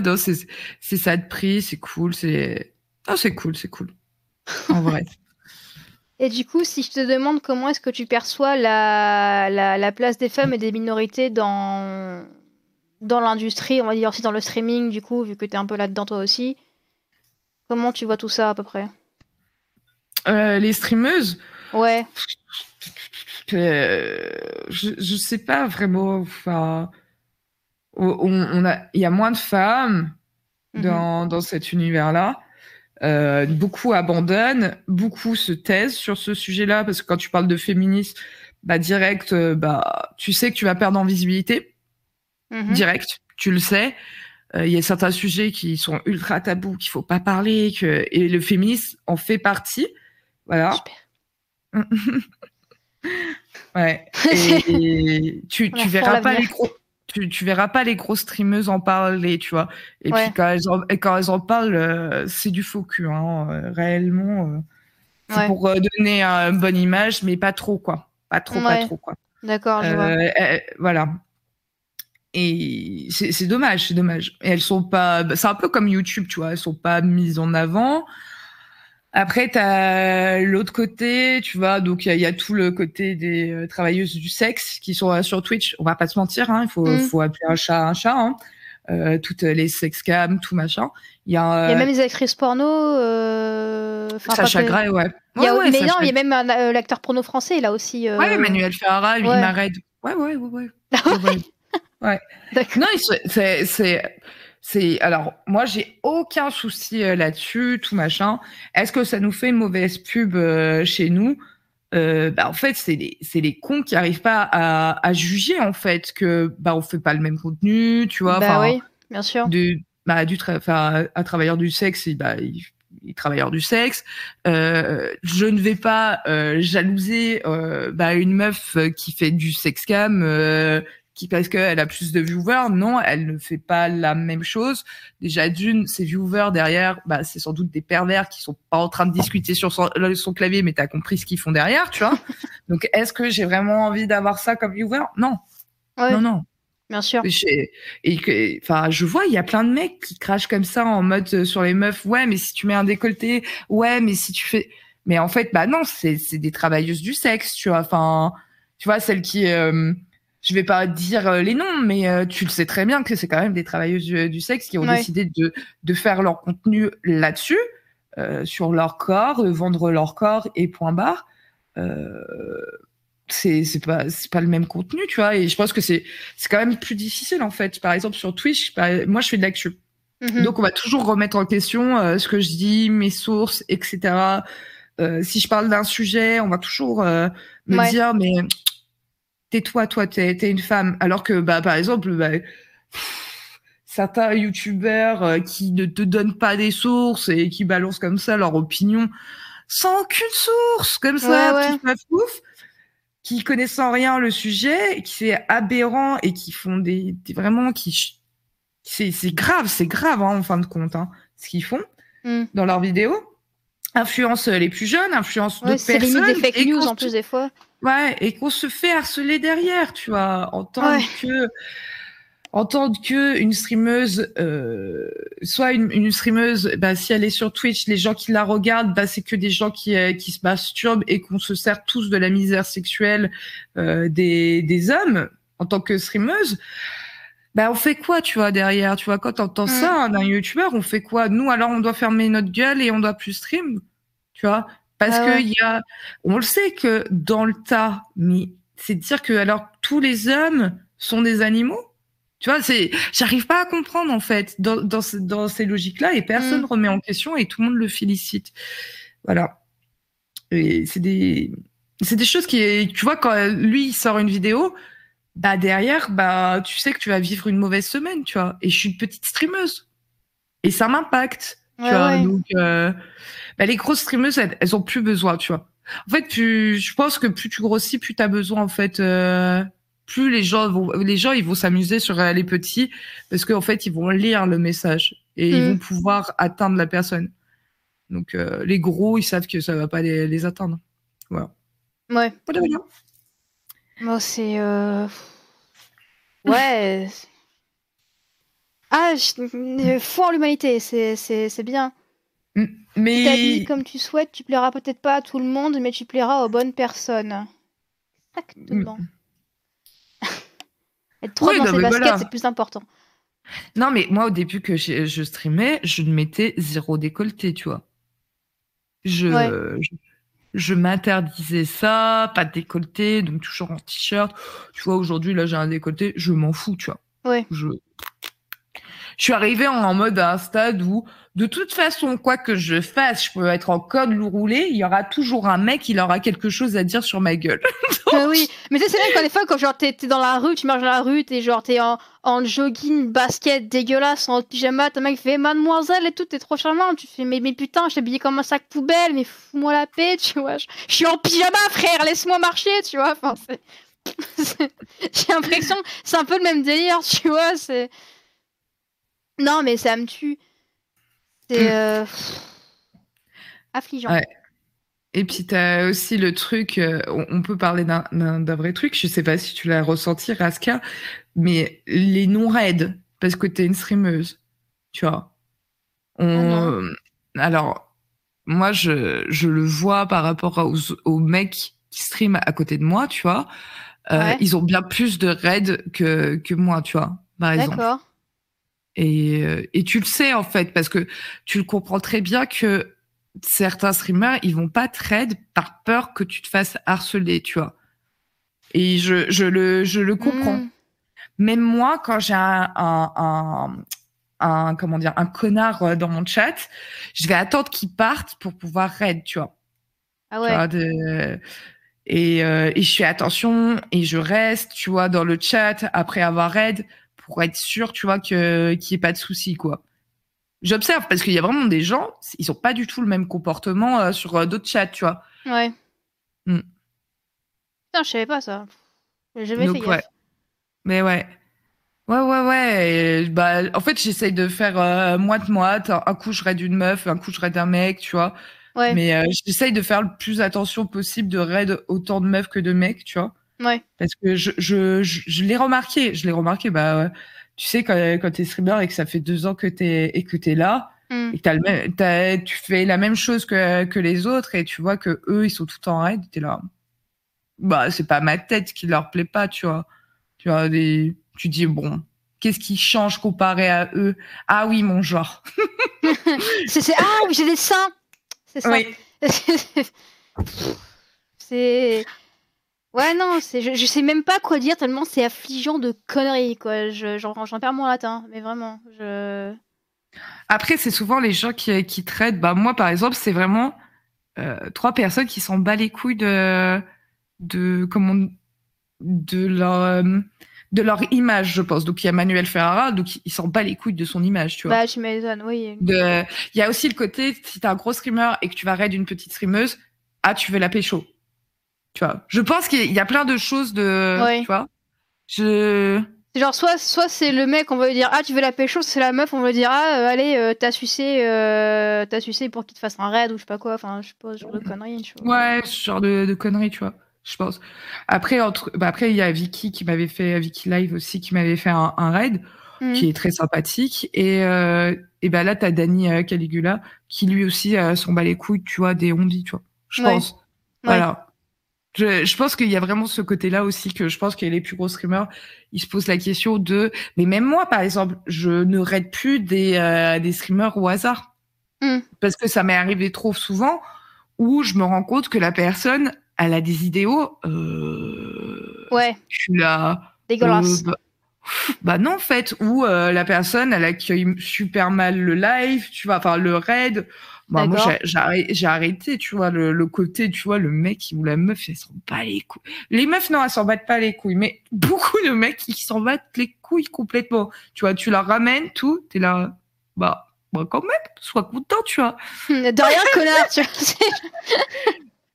c'est ça de prix, c'est cool. C'est c'est cool, c'est cool. En vrai. Et du coup, si je te demande comment est-ce que tu perçois la, la, place des femmes et des minorités dans, dans l'industrie, on va dire aussi dans le streaming, du coup, vu que tu es un peu là-dedans toi aussi, comment tu vois tout ça à peu près? Euh, Les streameuses? Ouais. Euh, je, je sais pas vraiment. Enfin, on, a, il y a moins de femmes mhm. dans, dans cet univers-là. Euh, beaucoup abandonnent, beaucoup se taisent sur ce sujet-là parce que quand tu parles de féminisme, bah direct, euh, bah tu sais que tu vas perdre en visibilité, mhm. direct, tu le sais. Euh, il y a certains sujets qui sont ultra tabous, qu'il faut pas parler, que et le féminisme en fait partie, voilà. Super. ouais. Et, tu, tu verras pas les gros tu, tu verras pas les grosses streameuses en parler, tu vois. Et puis quand elles en, quand elles en parlent, euh, c'est du faux cul, hein, euh, réellement. Euh, c'est pour donner une bonne image, mais pas trop, quoi. Pas trop, pas trop, quoi. D'accord, je vois. voilà. Et c'est dommage, c'est dommage. Et elles sont pas. Bah, c'est un peu comme YouTube, tu vois. Elles sont pas mises en avant. Après, tu as l'autre côté, tu vois, donc il y, a tout le côté des euh, travailleuses du sexe qui sont euh, sur Twitch. On va pas se mentir, hein, il faut, mm. faut appeler un chat un chat. Hein. Euh, toutes les sexcams, tout machin. Il y a, il y a même des actrices porno. Sacha Gray, ouais. Il y a, mais non, il y a même l'acteur porno français là aussi. Ouais, Emmanuel Ferrara, lui, ouais. Ouais, ouais, ouais, ouais. ouais. ouais. Non, c'est c'est alors moi j'ai aucun souci euh, là-dessus, tout machin. Est-ce que ça nous fait une mauvaise pub euh, chez nous? Euh, bah, en fait c'est les c'est les cons qui arrivent pas à, à, juger en fait que bah on fait pas le même contenu, tu vois. Bah oui, bien sûr. Du bah du enfin un travailleur du sexe, bah il, il travailleur du sexe. Euh, je ne vais pas euh, jalouser euh, bah, une meuf qui fait du sex cam, qui parce qu'elle a plus de viewers, non, elle ne fait pas la même chose. Déjà d'une, ses viewers derrière, bah c'est sans doute des pervers qui sont pas en train de discuter sur son, son clavier, mais t'as compris ce qu'ils font derrière, tu vois. Donc est-ce que j'ai vraiment envie d'avoir ça comme viewer? Non, non, non. Bien sûr. Et, enfin, je vois, il y a plein de mecs qui crachent comme ça en mode euh, sur les meufs. Ouais, mais si tu mets un décolleté, ouais, mais si tu fais, mais en fait, bah non, c'est c'est des travailleuses du sexe, tu vois. Enfin, tu vois, celles qui euh, je vais pas dire euh, les noms, mais euh, tu le sais très bien que c'est quand même des travailleuses du, sexe qui ont décidé de, de faire leur contenu là-dessus, euh, sur leur corps, vendre leur corps et point barre. c'est c'est pas c'est pas le même contenu, tu vois. Et je pense que c'est c'est quand même plus difficile en fait. Par exemple sur Twitch, moi je fais de l'actu. Mhm. Donc on va toujours remettre en question ce que je dis, mes sources, etc. si je parle d'un sujet, on va toujours me dire mais tais-toi, toi, t'es es une femme. Alors que, bah, par exemple, bah, certains youtubeurs euh, qui ne te donnent pas des sources et qui balancent comme ça leur opinion sans aucune source, comme ça, ouais, ouf, qui connaissant rien le sujet, qui c'est aberrant et qui font des, vraiment qui c'est grave, c'est grave hein, en fin de compte hein, ce qu'ils font hmm. dans leurs vidéos. Influence les plus jeunes, influence d'autres personnes. Des fake news en plus des fois. Ouais, et qu'on se fait harceler derrière, tu vois, en tant que en tant que une streameuse, euh, soit une, une streameuse, bah, si elle est sur Twitch, les gens qui la regardent, bah, c'est que des gens qui, euh, qui se masturbent et qu'on se sert tous de la misère sexuelle euh, des, des hommes en tant que streameuse. Bah, on fait quoi, tu vois, derrière, tu vois, quand t'entends mmh. ça d'un youtubeur, on fait quoi? Nous, alors, on doit fermer notre gueule et on doit plus stream, tu vois? Parce ah que y a, on le sait que dans le tas, mais c'est dire que alors tous les hommes sont des animaux? Tu vois, c'est, j'arrive pas à comprendre en fait dans dans, dans ces logiques-là et personne mm. remet en question et tout le monde le félicite. Voilà. Et c'est des c'est des choses qui, tu vois, quand lui il sort une vidéo, bah derrière, bah tu sais que tu vas vivre une mauvaise semaine, tu vois. Et je suis une petite streameuse et ça m'impacte. Tu vois, donc euh, bah, les grosses streameuses, elles, elles, ont plus besoin, tu vois. En fait, plus, je pense que plus tu grossis, plus tu as besoin, en fait, euh, plus les gens vont, les gens, ils vont s'amuser sur euh, les petits parce qu'en fait, ils vont lire le message et ils Mm. vont pouvoir atteindre la personne. Donc, euh, les gros, ils savent que ça va pas les, les atteindre. Voilà. Ouais. Moi, c'est. Ouais. Ah, je... foi en l'humanité, c'est c'est- c'est bien. T'habilles Mais comme tu souhaites, tu plairas peut-être pas à tout le monde, mais tu plairas aux bonnes personnes. Exactement. Être trop Oui, dans ses mais baskets, voilà. c'est plus important. non, mais moi, au début que je, je streamais, je ne mettais zéro décolleté, tu vois. Je, Ouais. je, je m'interdisais ça, pas de décolleté, donc toujours en t-shirt. Tu vois, aujourd'hui, là, j'ai un décolleté, je m'en fous, tu vois. Ouais. Je, je suis arrivée en, en mode à un stade où, de toute façon, quoi que je fasse, je peux être en code loup roulé, il y aura toujours un mec, il aura quelque chose à dire sur ma gueule. Mais oui, mais tu sais, c'est même quand des fois, quand genre t'es dans la rue, tu marches dans la rue, t'es genre t'es en, en jogging, basket dégueulasse, en pyjama, ton mec fait mademoiselle et tout, t'es trop charmante. Tu fais mais, mais putain, je t'ai habillé comme un sac poubelle, mais fous-moi la paix, tu vois. Je, je suis en pyjama, frère, laisse-moi marcher, tu vois. Enfin, c'est- J'ai l'impression, c'est un peu le même délire, tu vois. C'est. Non, mais ça me tue. C'est. Mm. euh, Affligeant. Ouais. Et puis t'as aussi le truc, euh, on, peut parler d'un- vrai truc, je sais pas si tu l'as ressenti, Raska, mais les non-raids, parce que t'es une streameuse, tu vois. On, alors, moi, je, je le vois par rapport aux, aux mecs qui streament à côté de moi, tu vois. Euh, Ouais. Ils ont bien plus de raids que, que moi, tu vois, par exemple. D'accord. Et, euh, et tu le sais en fait, parce que tu le comprends très bien que certains streamers, ils vont pas trade par peur que tu te fasses harceler, tu vois. Et je, je, le, je le comprends. Mm. Même moi, quand j'ai un, un, un, un- comment dire, un connard euh, dans mon chat, je vais attendre qu'il parte pour pouvoir raid, tu vois. Ah Tu ouais. vois, de- Et, euh, et je fais attention et je reste, tu vois, dans le chat après avoir raid pour être sûr, tu vois, que qu'il n'y ait pas de souci, quoi. J'observe parce qu'il y a vraiment des gens, ils ont pas du tout le même comportement euh, sur euh, d'autres chats, tu vois. Ouais. Mm. Putain, je savais pas ça. J'ai jamais Donc, fait ouais. Mais ouais. Ouais, ouais, ouais. Et, bah, en fait, j'essaye de faire euh, moite-moite. Un coup, je raid une meuf, un coup, je raid un mec, tu vois. Ouais. Mais euh, j'essaye de faire le plus attention possible de raid autant de meufs que de mecs, tu vois. Ouais. Parce que je, je, je, je l'ai remarqué. Je l'ai remarqué, bah, tu sais, quand, quand t'es streamer et que ça fait deux ans que t'es, et que t'es là, Mm. et que t'as le même, t'as, tu fais la même chose que, que les autres et tu vois que eux, ils sont tout en raid, t'es là. Bah, c'est pas ma tête qui leur plaît pas, tu vois. Tu vois, des, tu dis, bon, qu'est-ce qui change comparé à eux? Ah oui, mon genre. C'est, c'est- Ah oui, j'ai des seins C'est ça. Oui. c'est. Ouais, non, c'est... Je, je sais même pas quoi dire tellement c'est affligeant de conneries, quoi. Je, j'en, j'en perds mon latin, mais vraiment. Je... Après, c'est souvent les gens qui, qui traitent. Bah, moi, par exemple, c'est vraiment euh, trois personnes qui s'en bat les couilles de, de comment, de leur, euh, de leur image, je pense. Donc, il y a Manuel Ferrara, donc il s'en bat les couilles de son image, tu vois. Bah, tu m'étonnes, oui. Il y a aussi le côté, si t'es un gros streamer et que tu vas raid une petite streameuse, ah, tu veux la pécho. Tu vois. Je pense qu'il y a plein de choses de, Ouais. tu vois. Je, C'est genre, soit, soit c'est le mec, on va lui dire, ah, tu veux la pécho, c'est la meuf, on va lui dire, ah, euh, allez, euh, t'as sucé, euh, t'as sucé pour qu'il te fasse un raid ou je sais pas quoi, enfin, je sais pas, ce genre de conneries, tu vois. Ouais, ce genre de, de conneries, tu vois. Je pense. Après, entre, bah après, il y a Vicky qui m'avait fait, Vicky Live aussi, qui m'avait fait un, un raid, Mhm. qui est très sympathique. Et, euh, et bah là, t'as Dani euh, Caligula, qui lui aussi s'en bat les couilles, tu vois, des ondis, tu vois. Je Ouais. pense. Voilà. Je, je pense qu'il y a vraiment ce côté-là aussi que je pense que les plus gros streamers, ils se posent la question de, mais même moi, par exemple, je ne raid plus des, euh, des streamers au hasard. Mm. Parce que ça m'est arrivé trop souvent où je me rends compte que la personne, elle a des idéaux, euh, Ouais, tu l'as, dégueulasse. euh, bah, bah non, en fait, où euh, la personne, elle accueille super mal le live, tu vois, enfin le raid. Bah, moi, j'ai- arrêté, tu vois, le, le côté, tu vois, le mec ou la meuf, elle s'en bat les couilles. Les meufs, non, elles s'en battent pas les couilles, mais beaucoup de mecs, ils s'en battent les couilles complètement. Tu vois, tu leur ramènes tout, t'es là, bah, bah, quand même, sois content, tu vois. De rien, connard, tu vois.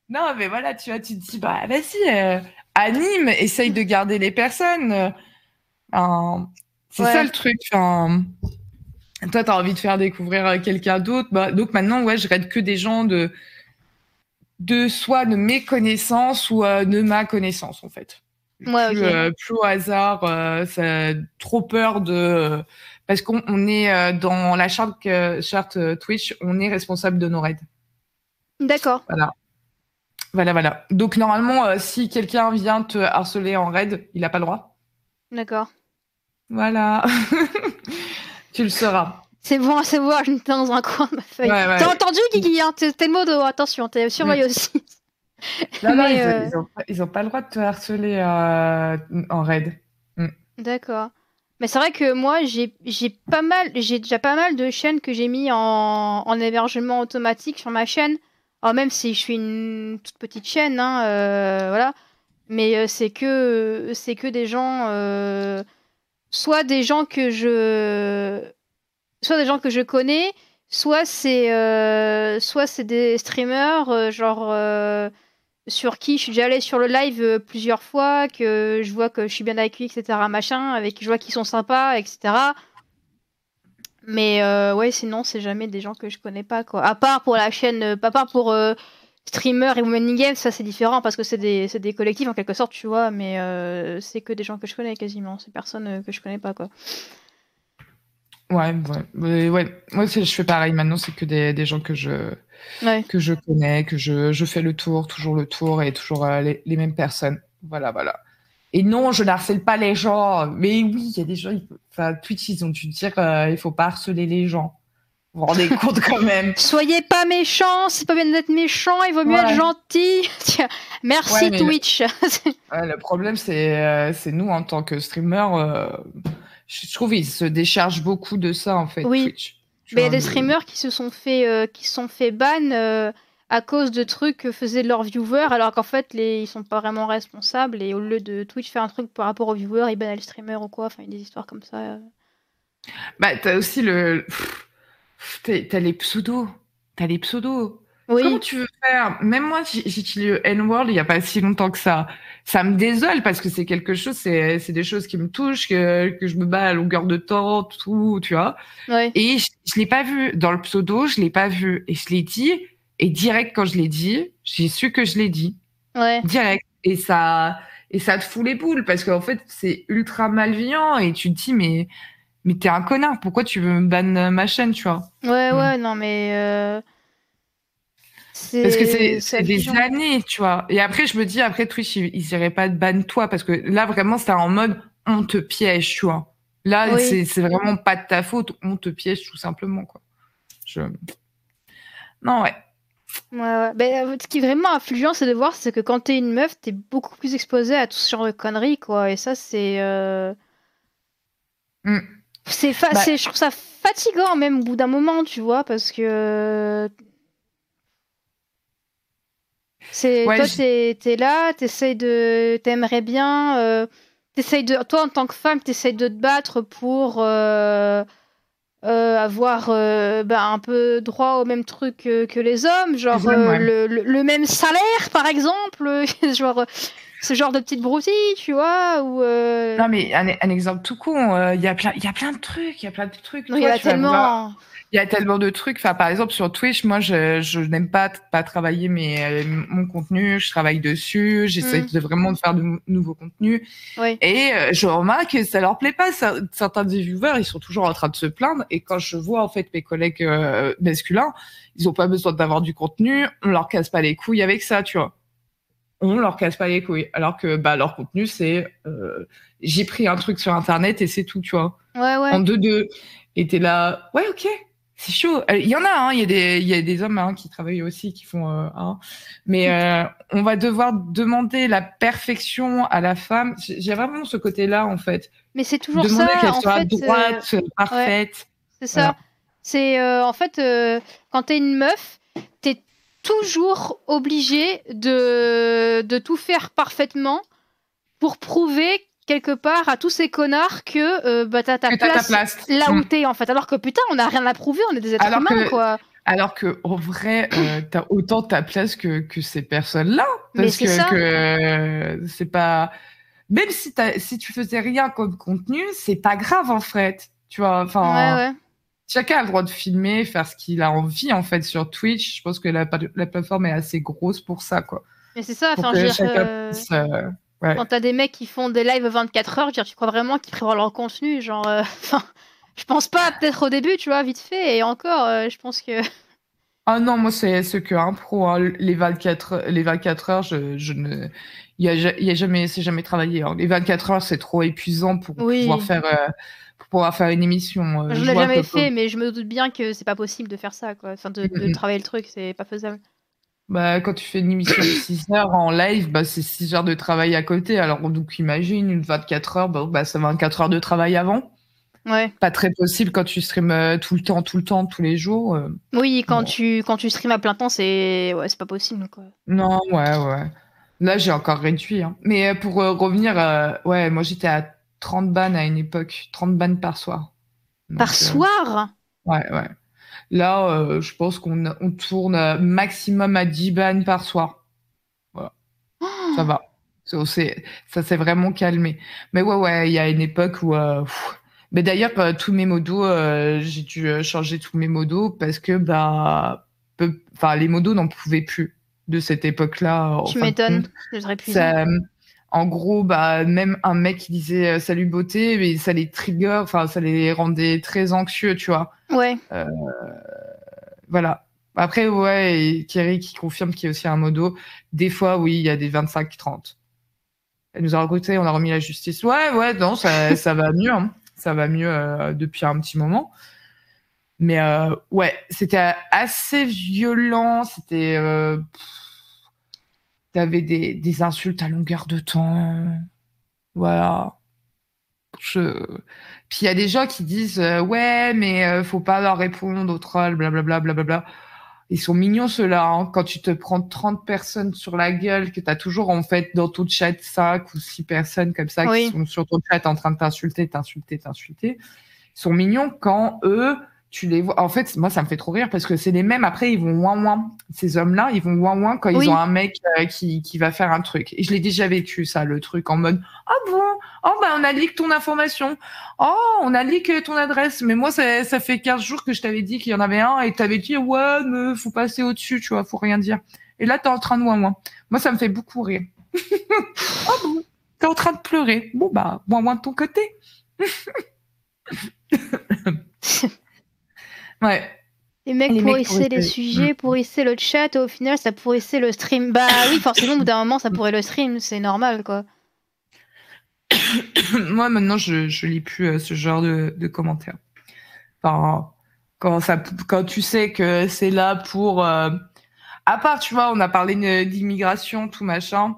Non, mais voilà, tu vois, tu te dis, bah, vas-y, euh, anime, essaye de garder les personnes. Euh, c'est Ouais. ça le truc. Enfin, toi, t'as envie de faire découvrir euh, quelqu'un d'autre. Bah, donc maintenant, ouais, je raide que des gens de, de soit de mes connaissances ou euh, de ma connaissance, en fait. Ouais, plus, euh, plus au hasard, euh, ça, trop peur de. Parce qu'on on est dans la charte, charte Twitch, on est responsable de nos raids. D'accord. Voilà. Voilà, voilà. Donc normalement, si quelqu'un vient te harceler en raid, il n'a pas le droit. D'accord. Voilà. tu le sauras. C'est bon à savoir, je me tiens dans un coin de ma feuille. Ouais, ouais. T'as entendu, Guigui hein T'es le mot de attention, t'es surveillé aussi. Non, non, ils, euh, ils ont, pas- ils ont pas le droit de te harceler euh, en raid. D'accord. Mais c'est vrai que moi, j'ai pas mal, j'ai déjà pas mal de chaînes que j'ai mis en, en hébergement automatique sur ma chaîne. Alors même si je suis une toute petite chaîne, hein, euh, voilà. Mais euh, c'est que c'est que des gens, soit des gens que je, soit des gens que je connais, soit c'est euh, soit c'est des streamers euh, genre euh, sur qui je suis déjà allée sur le live plusieurs fois, que je vois que je suis bien accueillie, etc. Machin, avec je vois qu'ils sont sympas, etc. Mais ouais, sinon c'est jamais des gens que je connais pas quoi. À part pour la chaîne, à part pour streamer et Women in Games, ça c'est différent parce que c'est des, des collectifs en quelque sorte, tu vois. Mais euh, c'est que des gens que je connais quasiment, c'est personne euh, que je connais pas quoi. Ouais, ouais. Ouais. Moi, je fais pareil maintenant, c'est que des, des gens que je, Ouais. que je connais, que je, je fais le tour, toujours le tour et toujours euh, les, les mêmes personnes. Voilà, voilà. Et non, je n'harcèle pas les gens. Mais oui, il y a des gens, enfin, Twitch, ils ont dû dire, euh, il faut pas harceler les gens. Vous vous rendez compte quand même. Soyez pas méchants, c'est pas bien d'être méchant, il vaut mieux Ouais. être gentil. Tiens, Merci Ouais, Twitch. Ouais, le problème, c'est euh, nous, en tant que streamer, euh, je trouve ils se déchargent beaucoup de ça, en fait, Oui. Twitch. Tu Mais il y a des de- streamers qui se sont fait, euh, qui sont fait ban euh, à cause de trucs que faisaient leurs viewers, alors qu'en fait, les, ils sont pas vraiment responsables. Et au lieu de Twitch faire un truc par rapport aux viewers, ils bannent le streamer ou quoi. Enfin, il y a des histoires comme ça. Bah, t'as aussi le. pff, t'as- les pseudos. T'as les pseudos. Oui, Comment tu veux faire? Même moi, j'ai utilisé le N-word il y a pas si longtemps que ça. Ça me désole parce que c'est quelque chose, c'est c'est des choses qui me touchent, que, que je me bats à longueur de temps, tout, tu vois. ouais. Et je, je l'ai pas vu. Dans le pseudo, je l'ai pas vu. Et je l'ai dit. Et direct, quand je l'ai dit, j'ai su que je l'ai dit. Ouais, Direct. Et ça, et ça te fout les boules parce qu'en fait, c'est ultra malveillant et tu te dis, mais, mais t'es un connard. Pourquoi tu veux me ban ma chaîne, tu vois? ouais, Mm. ouais, non, mais. euh, Parce que c'est c'est des années, tu vois. Et après, je me dis, après Twitch, ils, ils iraient pas te ban toi parce que là, vraiment, c'était en mode, on te piège, tu vois. Là, Oui. c'est c'est vraiment pas de ta faute, on te piège tout simplement, quoi. Je... Non, ouais. Ouais, ouais. Ben, euh, ce qui est vraiment affligeant, c'est de voir, c'est que quand t'es une meuf, t'es beaucoup plus exposée à tout ce genre de conneries, quoi. Et ça, c'est. euh, Mm. C'est fa- Bah- c'est- je trouve ça fatigant, même au bout d'un moment, tu vois, parce que. C'est, Ouais, toi, je- t'es, là, t'essayes de. T'aimerais bien. euh, t'essayes de, toi, en tant que femme, t'essayes de te battre pour. euh, euh, avoir bah, un peu droit au même truc que, que les hommes, genre ouais. le, le- le même salaire par exemple, genre ce genre de petite broutille, tu vois, ou euh, Non, mais un, un exemple tout con, euh, il y a plein, il y a plein de trucs, il y a plein de trucs. non, il y a tellement. Il y a tellement de trucs. Enfin, par exemple, sur Twitch, moi, je, je n'aime pas, pas travailler mes, euh, mon contenu. Je travaille dessus. J'essaie Mm. de vraiment de faire de nou- nouveaux contenus. Oui. Et euh, je remarque que ça leur plaît pas. Ça- certains des viewers, ils sont toujours en train de se plaindre. Et quand je vois, en fait, mes collègues masculins, ils ont pas besoin d'avoir du contenu. On leur casse pas les couilles avec ça, tu vois. On leur casse pas les couilles. Alors que, bah, leur contenu, c'est, euh, j'ai pris un truc sur Internet et c'est tout, tu vois Ouais, ouais. en deux deux et t'es là ouais ok c'est chaud Euh, il y en a hein, il y a des y a des hommes hein, qui travaillent aussi qui font euh, hein. mais euh, on va devoir demander la perfection à la femme j'ai vraiment ce côté là en fait Mais c'est toujours demander ça, qu'elle soit fait. droite parfaite C'est ça. Voilà. C'est en fait quand t'es une meuf, t'es toujours obligé de de tout faire parfaitement pour prouver quelque part à tous ces connards que euh, bah t'as ta place, là où Mm. t'es en fait. Alors que putain, on n'a rien à prouver, on est des êtres Alors humains que- quoi. Alors que en vrai, euh, t'as autant ta place que, que ces personnes-là. Parce que, euh, c'est pas. Même si, si tu faisais rien comme contenu, c'est pas grave en fait. Tu vois, enfin. Ouais, ouais. Chacun a le droit de filmer, faire ce qu'il a envie en fait sur Twitch. Je pense que la, la plateforme est assez grosse pour ça, quoi. Mais c'est ça, enfin, que je veux dire, chacun euh, euh, ouais. quand t'as des mecs qui font des lives 24 heures, je veux dire, tu crois vraiment qu'ils prévoient leur contenu, genre, euh, je pense pas, peut-être au début, tu vois, vite fait, et encore, euh, je pense que. Ah non, moi c'est ce que un pro. hein. Les 24 heures- les 24 heures, je, je ne, il y a, y a jamais, c'est jamais travaillé. hein. Les 24 heures, c'est trop épuisant pour Oui. pouvoir faire, pour pouvoir faire une émission. euh, Je l'ai jamais fait, mais je me doute bien que c'est pas possible de faire ça, quoi. Enfin, de, de travailler le truc, c'est pas faisable. Bah, quand tu fais une émission de 6 heures en live, bah, c'est 6 heures de travail à côté. Alors, donc, imagine une 24 heures, bah, bah, c'est 24 heures de travail avant. Ouais. Pas très possible quand tu streams euh, tout le temps, tout le temps, tous les jours. euh. Oui, quand Bon. tu quand tu streams à plein temps, c'est ouais, pas possible, quoi. Non, ouais, ouais. Là, j'ai encore réduit. hein. Mais pour euh, revenir, euh, ouais, moi, j'étais à 30 bannes à une époque. 30 bannes par soir. Donc, Par euh, soir? Ouais, ouais. Là, euh, je pense qu'on on tourne maximum à 10 bannes par soir. Ça va. Ça, c'est- ça s'est vraiment calmé. Mais ouais, ouais, il y a une époque où. euh. Mais d'ailleurs, euh, tous mes modos, j'ai dû changer tous mes modos parce que bah, peu- enfin, les modos n'en pouvaient plus de cette époque-là. Tu m'étonnes. Euh, en gros, bah, même un mec qui disait euh, salut beauté, mais ça les trigger, enfin, ça les rendait très anxieux, tu vois. Ouais. Voilà. Après, ouais, et Thierry qui confirme qu'il y a aussi un modo. Des fois, oui, il y a des 25-30. Elle nous a raconté, on a remis la justice. Ouais, ouais, non, ça, ça va mieux. hein. Ça va mieux euh, depuis un petit moment. Mais euh, ouais, c'était assez violent. C'était. Euh, pff, T'avais des, des insultes à longueur de temps. Voilà. Je... Puis il y a des gens qui disent euh, ouais, mais euh, faut pas leur répondre aux trolls, blablabla, blablabla. Ils sont mignons ceux-là. hein. Quand tu te prends 30 personnes sur la gueule, que tu as toujours en fait dans ton chat 5 ou 6 personnes comme ça Oui. qui sont sur ton chat en train de t'insulter, t'insulter, t'insulter. Ils sont mignons quand eux, tu les vois. En fait, moi, ça me fait trop rire parce que c'est les mêmes. Après, ils vont ouin ouin. Ces hommes-là, ils vont ouin ouin quand Oui. ils ont un mec euh, qui, qui va faire un truc. Et je l'ai déjà vécu, ça, le truc en mode Ah bon? Oh, bah, on a leak ton information. Oh, on a leak ton adresse. Mais moi, ça, ça fait 15 jours que je t'avais dit qu'il y en avait un et t'avais dit Ouais, mais faut passer au-dessus, tu vois, faut rien dire. Et là, t'es en train de ouin ouin. Moi, ça me fait beaucoup rire. oh bon? T'es en train de pleurer. Bon, bah, ouin ouin de ton côté. ouais. Les mecs Les mecs pourrissaient les sujets, pourrissaient le chat, et au final, ça pourrissait le stream. Bah oui, forcément, au bout d'un moment, ça pourrait le stream, c'est normal, quoi. Moi, maintenant, je, je lis plus euh, ce genre de, de commentaires. Enfin, quand, ça, quand tu sais que c'est là pour. euh, À part, tu vois, on a parlé d'immigration, tout machin.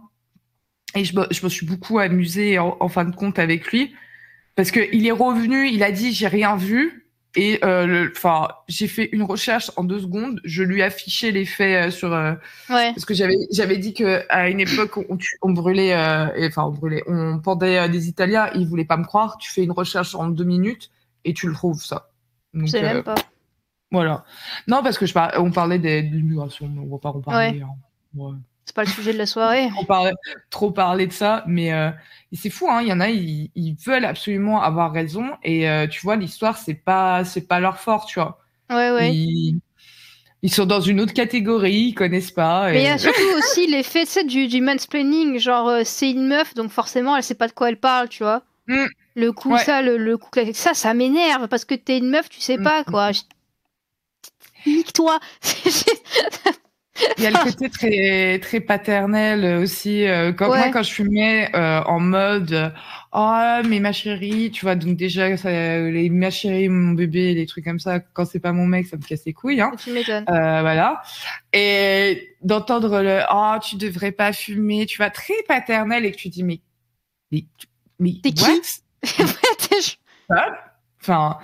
Et je, me- je me suis beaucoup amusée en, en fin de compte avec lui. Parce qu'il est revenu, il a dit j'ai rien vu. Et euh, enfin, j'ai fait une recherche en deux secondes. Je lui ai affiché les faits euh, sur, euh, Ouais. parce que j'avais j'avais dit que à une époque on, on brûlait euh, enfin on brûlait on pendait des Italiens ils voulaient pas me croire tu fais une recherche en deux minutes et tu le trouves ça Je donc même pas. voilà non parce que je par- on parlait des- de l'immigration mais on va pas en parler hein. Ouais. C'est pas le sujet de la soirée. On parlait trop parler de ça mais euh, et c'est fou hein il y en a ils, ils veulent absolument avoir raison et euh, tu vois l'histoire c'est pas c'est pas leur fort tu vois Ouais, ouais. ils, ils sont dans une autre catégorie ils connaissent pas Mais il y et- a surtout aussi l'effet du, du mansplaining, genre euh, c'est une meuf, donc forcément elle sait pas de quoi elle parle, tu vois. Mm. Le coup, Ouais. ça, le, le coup, ça, ça m'énerve parce que t'es une meuf, tu sais Mm, pas quoi. Je- Nique-toi. Il y a le côté très très paternel aussi. euh, quand, Ouais. Moi, quand je fumais euh, en mode euh, oh mais ma chérie, tu vois, donc déjà ça, les ma chérie, mon bébé, les trucs comme ça. Quand c'est pas mon mec, ça me casse les couilles. Hein. tu m'étonnes. Euh, voilà. Et d'entendre le oh tu devrais pas fumer, tu vois, très paternel et que tu dis mais mais, mais T'es qui? t'es- Enfin,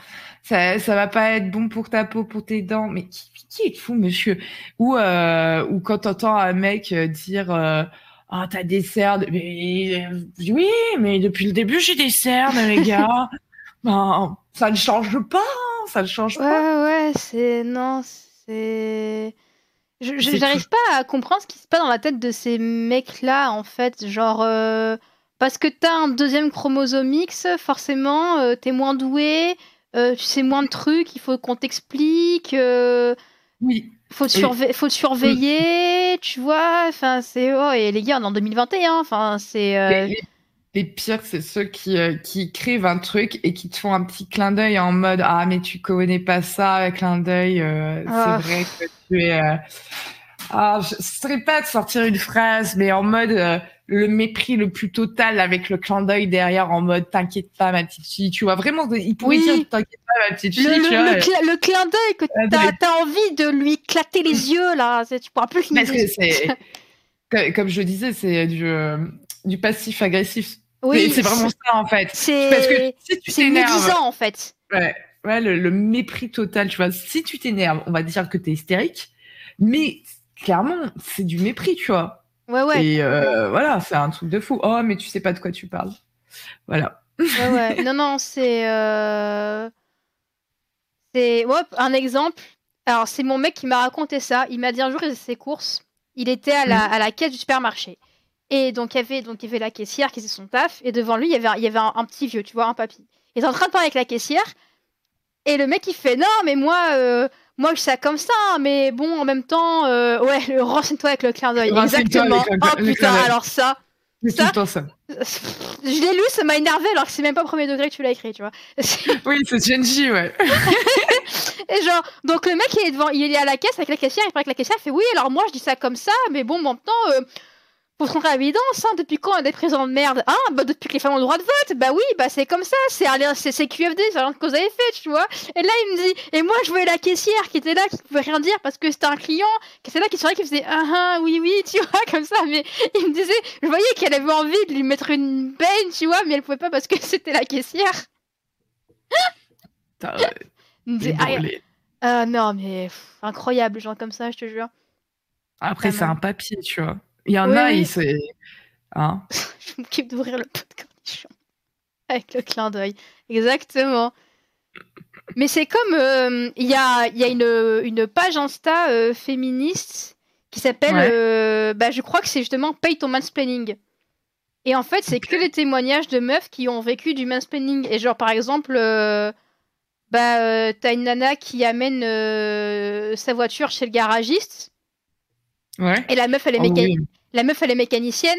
ça, ça va pas être bon pour ta peau, pour tes dents. Mais qui, qui est fou, monsieur? Ou euh, ou quand t'entends un mec euh, dire euh, ah t'as des cernes, mais euh, oui, mais depuis le début j'ai des cernes, les gars. ben, ça ne change pas, hein, ça ne change pas. Ouais, ouais, c'est. Non. c'est-. Je j'arrive pas à comprendre ce qui se passe dans la tête de ces mecs-là, en fait. Genre, euh, parce que t'as un deuxième chromosome X, forcément, euh, t'es moins doué, euh, tu sais moins de trucs, il faut qu'on t'explique, euh, Oui. faut, te surve- faut te surveiller, tu vois. Enfin, c'est. Oh, et les gars, on est en 2021, enfin, c'est. euh, Les, pires, c'est ceux qui, euh, qui écrivent un truc et qui te font un petit clin d'œil en mode Ah, mais tu connais pas ça, clin d'œil, euh, Ah. c'est vrai que tu es. Ah, je ne saurais pas de sortir une phrase, mais en mode le mépris le plus total avec le clin d'œil derrière en mode T'inquiète pas, ma petite fille. Tu vois, vraiment, il pourrait Oui. dire T'inquiète pas, ma petite fille. Le, le, vois, clin d'œil que t'as t'as envie de lui éclater les yeux, là. Tu pourras plus que finir. c'est. Comme, je disais, c'est du, euh, du passif-agressif. Oui, c'est vraiment ça, en fait. Parce que c'est si tu t'énerves. en fait. Ouais, ouais le, le mépris total, tu vois. Si tu t'énerves, on va dire que t'es hystérique, mais clairement, c'est du mépris, tu vois. Ouais, ouais. Et euh, voilà, c'est un truc de fou. Oh, mais tu sais pas de quoi tu parles. Voilà. Ouais, ouais. Non, non, c'est. euh, C'est. Ouais, un exemple. Alors, c'est mon mec qui m'a raconté ça. Il m'a dit un jour, il faisait ses courses. Il était à la, à la caisse du supermarché. Et donc, il y avait, donc, il y avait la caissière qui faisait son taf. Et devant lui, il y avait, il y avait un, un petit vieux, tu vois, un papy. Il était en train de parler avec la caissière. Et le mec, il fait Non, mais moi, euh, moi, je sais comme ça. Mais bon, en même temps, euh, ouais, le- renseigne-toi avec le clin d'œil. Exactement. avec Oh putain, alors ça. Ça tout le temps ça. Je l'ai lu, ça m'a énervé alors que c'est même pas au premier degré que tu l'as écrit, tu vois. Oui, c'est Genji, ouais. Et genre, donc le mec il est devant, il est à la caisse avec la caissière, il parle avec la caissière, il fait oui, alors moi je dis ça comme ça, mais bon, en même temps, euh, rendre à l'évidence, hein, depuis quand on a des présidents de merde Ah, bah depuis que les femmes ont le droit de vote, bah oui, bah c'est comme ça, c'est c'est QFD, c'est rien que vous avez fait, tu vois. Et là il me dit, et moi je voyais la caissière qui était là, qui pouvait rien dire parce que c'était un client, qui était là, qui serait qui faisait ah ah, oui oui, tu vois, comme ça, mais il me disait, je voyais qu'elle avait envie de lui mettre une peine, tu vois, mais elle pouvait pas parce que c'était la caissière. Putain, Il me disait, ah, ah, non, mais pff, incroyable, gens comme ça, je te jure. Après, c'est un papier, tu vois. Il y en Oui, a, oui. il c'est. Hein? Je m'occupe d'ouvrir le pot de cornichons. Avec le clin d'œil. Exactement. Mais c'est comme. euh, Il y, a, y a une, une page Insta euh, féministe qui s'appelle. Ouais. euh, bah, je crois que c'est justement Paye ton mansplaining. Et en fait, c'est que les témoignages de meufs qui ont vécu du mansplaining. Et genre, par exemple. bah, t'as une nana qui amène sa voiture chez le garagiste. Ouais. Et la meuf, elle est Oh, mécanicienne. oui. La meuf, elle est mécanicienne.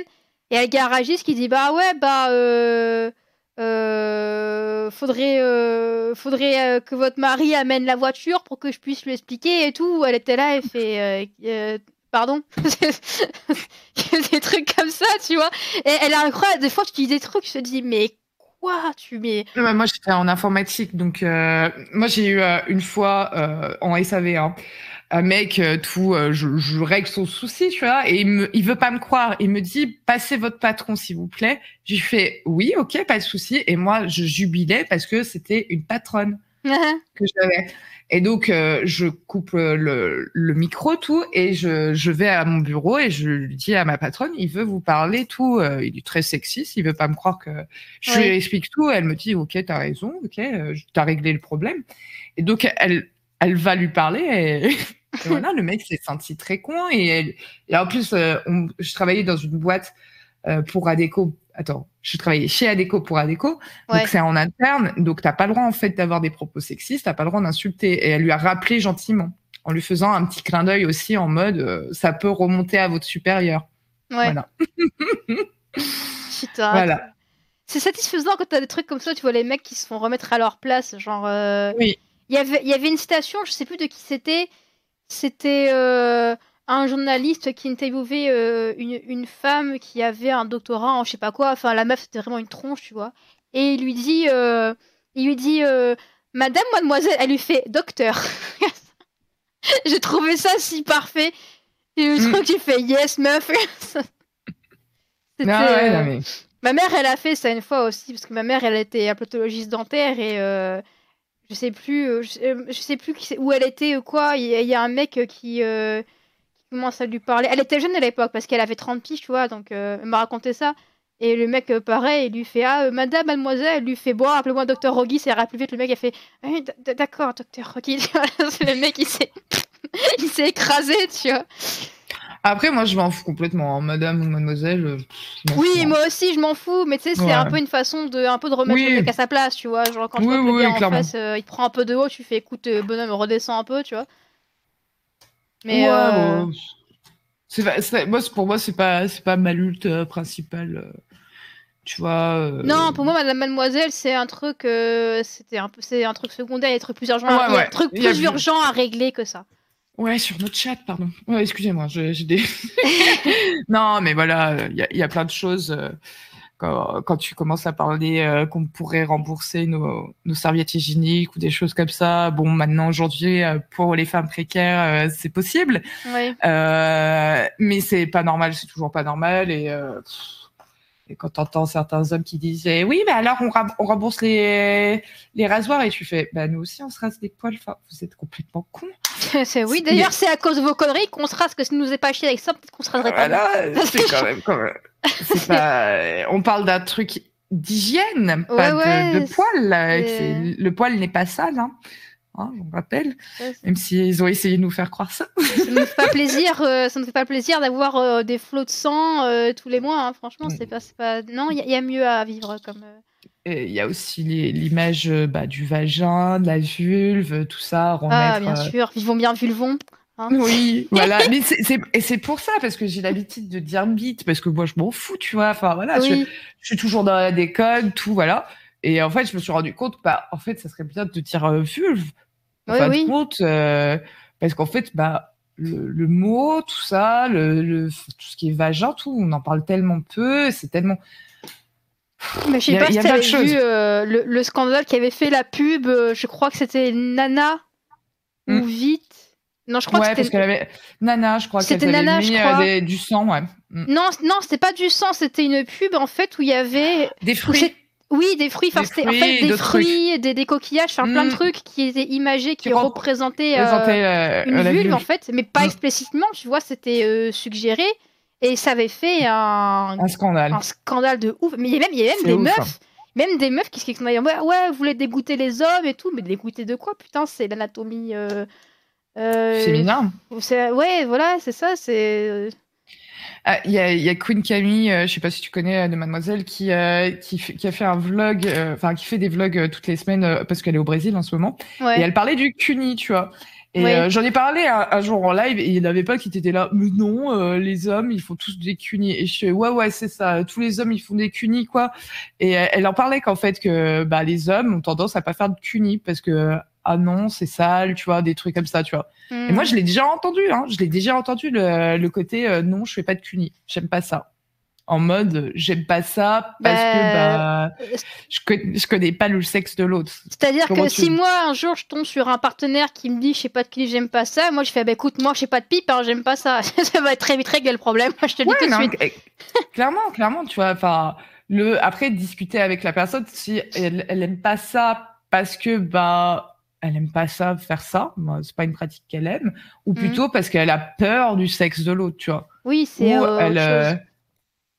Et il y a le garagiste qui dit Bah ouais, bah. Euh, euh, faudrait euh, faudrait euh, que votre mari amène la voiture pour que je puisse lui expliquer et tout. Elle était là, elle fait euh, euh, Pardon Des trucs comme ça, tu vois. Et elle a incroyable. Des fois, tu dis des trucs, je te dis Mais quoi Tu mets. Ouais, bah, moi, j'étais en informatique, donc euh, moi j'ai eu euh, une fois euh, en SAV hein, un mec euh, tout, euh, je, je règle son souci, tu vois, et il me, il veut pas me croire. Il me dit passez votre patron s'il vous plaît. J'ai fait oui, ok, pas de souci. Et moi, je jubilais parce que c'était une patronne que j'avais. Et donc, euh, je coupe le, le micro, tout, et je, je vais à mon bureau et je dis à ma patronne, il veut vous parler, tout. euh, il est très sexiste, il veut pas me croire que je Oui. lui explique tout. Elle me dit, ok, t'as raison, ok, t'as réglé le problème. Et donc, elle, elle va lui parler et, et voilà, le mec s'est senti très con. Et, et en plus, euh, on- je travaillais dans une boîte euh, pour Adeco. Attends, je travaillais chez Adeco pour Adeco. Ouais. Donc c'est en interne, donc t'as pas le droit en fait d'avoir des propos sexistes, t'as pas le droit d'insulter. Et elle lui a rappelé gentiment, en lui faisant un petit clin d'œil aussi en mode euh, ça peut remonter à votre supérieur. Ouais. Voilà. Putain. Voilà. C'est satisfaisant quand t'as des trucs comme ça, tu vois les mecs qui se font remettre à leur place. Genre. Oui. Il y avait, il y avait une citation, je sais plus de qui c'était. C'était euh, un journaliste qui interviewait euh, une, une femme qui avait un doctorat en je sais pas quoi. Enfin, la meuf, c'était vraiment une tronche, tu vois. Et il lui dit, euh, il lui dit, Madame, mademoiselle, elle lui fait docteur. J'ai trouvé ça si parfait. Et le truc, il fait yes, meuf. C'était, Non, ouais, non, mais... Ma mère, elle a fait ça une fois aussi, parce que ma mère, elle était aplatologiste dentaire et je sais plus, euh, je, euh, je sais plus où elle était ou quoi. Il y, a- un mec euh, qui, commence à lui parler. Elle était jeune à l'époque parce qu'elle avait 30 piges, tu vois, donc elle m'a raconté ça. Et le mec, pareil, il lui fait Ah, madame, mademoiselle, elle lui fait Bon, appelez-moi docteur Rogi, ça ira plus vite. Le mec, il fait d- D'accord, docteur Rogi. Le mec, il s'est. il s'est écrasé, tu vois. Après, moi, je m'en fous complètement. hein. Madame ou mademoiselle. euh, je Oui, fous, hein. moi aussi, je m'en fous, mais tu sais, c'est Ouais. un peu une façon de, un peu de remettre Oui. le mec à sa place, tu vois. Genre, quand Oui, le oui, gars en face, euh, il te prend un peu de haut, tu fais écoute, euh, bonhomme, redescends un peu, tu vois. Mais Ouais, euh, ouais. C'est moi, pour moi, c'est pas, c'est pas ma lutte euh, principale. tu vois. non, pour moi, Madame Mademoiselle, c'est un truc, c'était un c'est un truc secondaire, il y a des trucs plus urgents, a plus urgents à régler que ça. Ouais, sur notre chat, pardon. Ouais, excusez-moi, j'ai des. non, mais voilà, il y, a- il y a plein de choses. euh, quand, quand tu commences à parler euh, qu'on pourrait rembourser nos, nos serviettes hygiéniques ou des choses comme ça, bon, maintenant, aujourd'hui, euh, pour les femmes précaires, euh, c'est possible. Ouais. Euh, mais c'est pas normal, c'est toujours pas normal. Et, quand t'entends certains hommes qui disent eh oui, mais alors on, rembourse les, les rasoirs et tu fais bah nous aussi on se rase des poils. Enfin, vous êtes complètement cons. c'est oui. D'ailleurs, c'est à cause de vos conneries qu'on se rase, que si nous est pas chier avec ça, peut-être qu'on se raserait pas. Voilà, c'est quand même, quand même- c'est pas. On parle d'un truc d'hygiène, pas Ouais, de, de poil. Le poil n'est pas sale, hein. Hein, on rappelle, Ouais, même s'ils ont essayé de nous faire croire ça. ça ne fait pas plaisir, euh, ça ne me fait pas plaisir d'avoir euh, des flots de sang euh, tous les mois. hein. Franchement, Mm. c'est pas, c'est pas. Non, il y, y a mieux à vivre comme. Il y a aussi l'image euh, bah, du vagin, de la vulve, tout ça, remettre. Ah, bien euh, sûr, vivons bien vulvons. hein. Oui, voilà. Mais c'est c'est- et c'est pour ça, parce que j'ai l'habitude de dire bite, parce que moi je m'en fous, tu vois. Enfin voilà, je, oui, je suis toujours dans la déconne, tout, voilà. Et en fait, je me suis rendu compte, bah, en fait, ça serait bien de dire euh, vulve. En Oui, fin de oui. compte, euh, parce qu'en fait, bah, le, le mot, tout ça, le, le- tout ce qui est vagin, tout, on en parle tellement peu, c'est tellement. Mais je sais pas si a plein de t'avais vu euh, le, le scandale qui avait fait la pub. euh, je crois que c'était Nana Mm. ou Vite. Non, je crois ouais, que c'était. avait. Nana, je crois C'était Nana, mis je euh, crois. des- du sang, ouais. Mm. Non, non, c'était pas du sang, c'était une pub en fait où il y avait. Des fruits. Oui, des fruits, enfin, Des c'était en fait des fruits, des, des coquillages, enfin plein de Mm. trucs qui étaient imagés, qui Qui rep- représentaient euh, une vulve en fait, mais pas explicitement, tu vois, c'était suggéré et ça avait fait un, Un scandale. un scandale de ouf. Mais il y a même, il y a même C'est des ouf, meufs, même des meufs qui se disent ouais, ouais, vous voulez dégoûter les hommes et tout, mais dégoûter de quoi Putain, c'est l'anatomie. Euh, euh, Féminin. Ouais, voilà, c'est ça, c'est. euh, Ah, Il y, a, il y a Queen Camille, euh, je sais pas si tu connais euh, de Mademoiselle, qui, euh, qui, a fait un vlog, euh, enfin qui fait des vlogs euh, toutes les semaines euh, parce qu'elle est au Brésil en ce moment. Ouais. Et elle parlait du cuni, tu vois. Et euh, j'en ai parlé un, un jour en live et il y en avait pas qui étaient là. Mais non, euh, les hommes, ils font tous des cunis. Et je fais ouais ouais c'est ça. Tous les hommes ils font des cunis quoi. Et euh, elle en parlait qu'en fait que bah les hommes ont tendance à pas faire de cunis parce que ah non c'est sale, tu vois des trucs comme ça, tu vois. Et moi, je l'ai déjà entendu, hein. Je l'ai déjà entendu le, le côté euh, non, je fais pas de cuni. J'aime pas ça. En mode, j'aime pas ça parce Bah, que bah, euh, je, connais, je connais pas le sexe de l'autre. C'est-à-dire que si moi un jour je tombe sur un partenaire qui me dit je sais pas de qui j'aime pas ça, moi je fais bah écoute moi je sais pas de pipe alors j'aime pas ça. ça va être très vite réglé le problème. Moi je te le dis tout de suite. eh, clairement, clairement, tu vois. Enfin, le après discuter avec la personne si elle, elle aime pas ça parce que bah elle aime pas ça faire ça, bah, c'est pas une pratique qu'elle aime, ou Mhm. plutôt parce qu'elle a peur du sexe de l'autre, tu vois. Oui c'est euh, elle.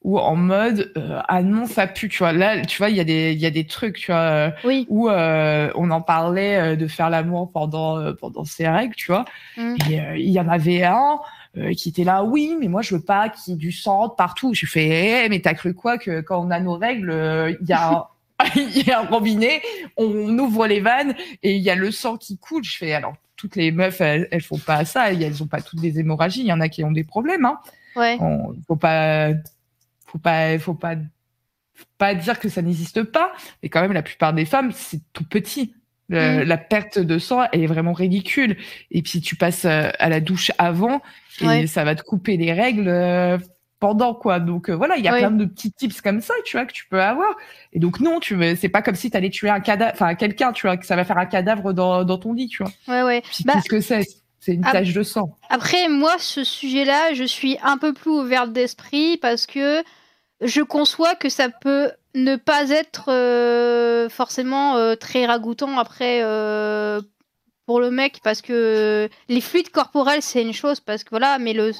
Ou en mode euh, ah non ça pue tu vois. Là tu vois il y a des il y a des trucs tu vois euh, Oui. où euh, on en parlait euh, de faire l'amour pendant euh, pendant ses règles tu vois. Mm. et euh, il y en avait un euh, qui était là oui mais moi je veux pas qu'il y ait du sang partout. Je fais eh, mais t'as cru quoi que quand on a nos règles euh, il y a un- il y a un robinet on ouvre les vannes et il y a le sang qui coule. Je fais alors toutes les meufs elles, elles font pas ça. Elles ont pas toutes des hémorragies. Il y en a qui ont des problèmes hein. Ouais. on, faut pas faut pas faut pas faut pas dire que ça n'existe pas. Et quand même la plupart des femmes c'est tout petit. Le- Mm. la perte de sang elle est vraiment ridicule. Et puis tu passes euh, à la douche avant et Ouais. ça va te couper les règles euh, pendant quoi. Donc euh, voilà il y a plein de petits tips comme ça tu vois que tu peux avoir. Et donc non tu veux c'est pas comme si tu allais tuer un cadavre enfin quelqu'un tu vois que ça va faire un cadavre dans, dans ton lit tu vois. Ouais ouais. Bah, qu'est-ce que c'est. C'est une tache de sang. Après, moi, ce sujet-là, je suis un peu plus ouverte d'esprit parce que je conçois que ça peut ne pas être euh, forcément euh, très ragoûtant après euh, pour le mec parce que les fluides corporels, c'est une chose parce que voilà, mais le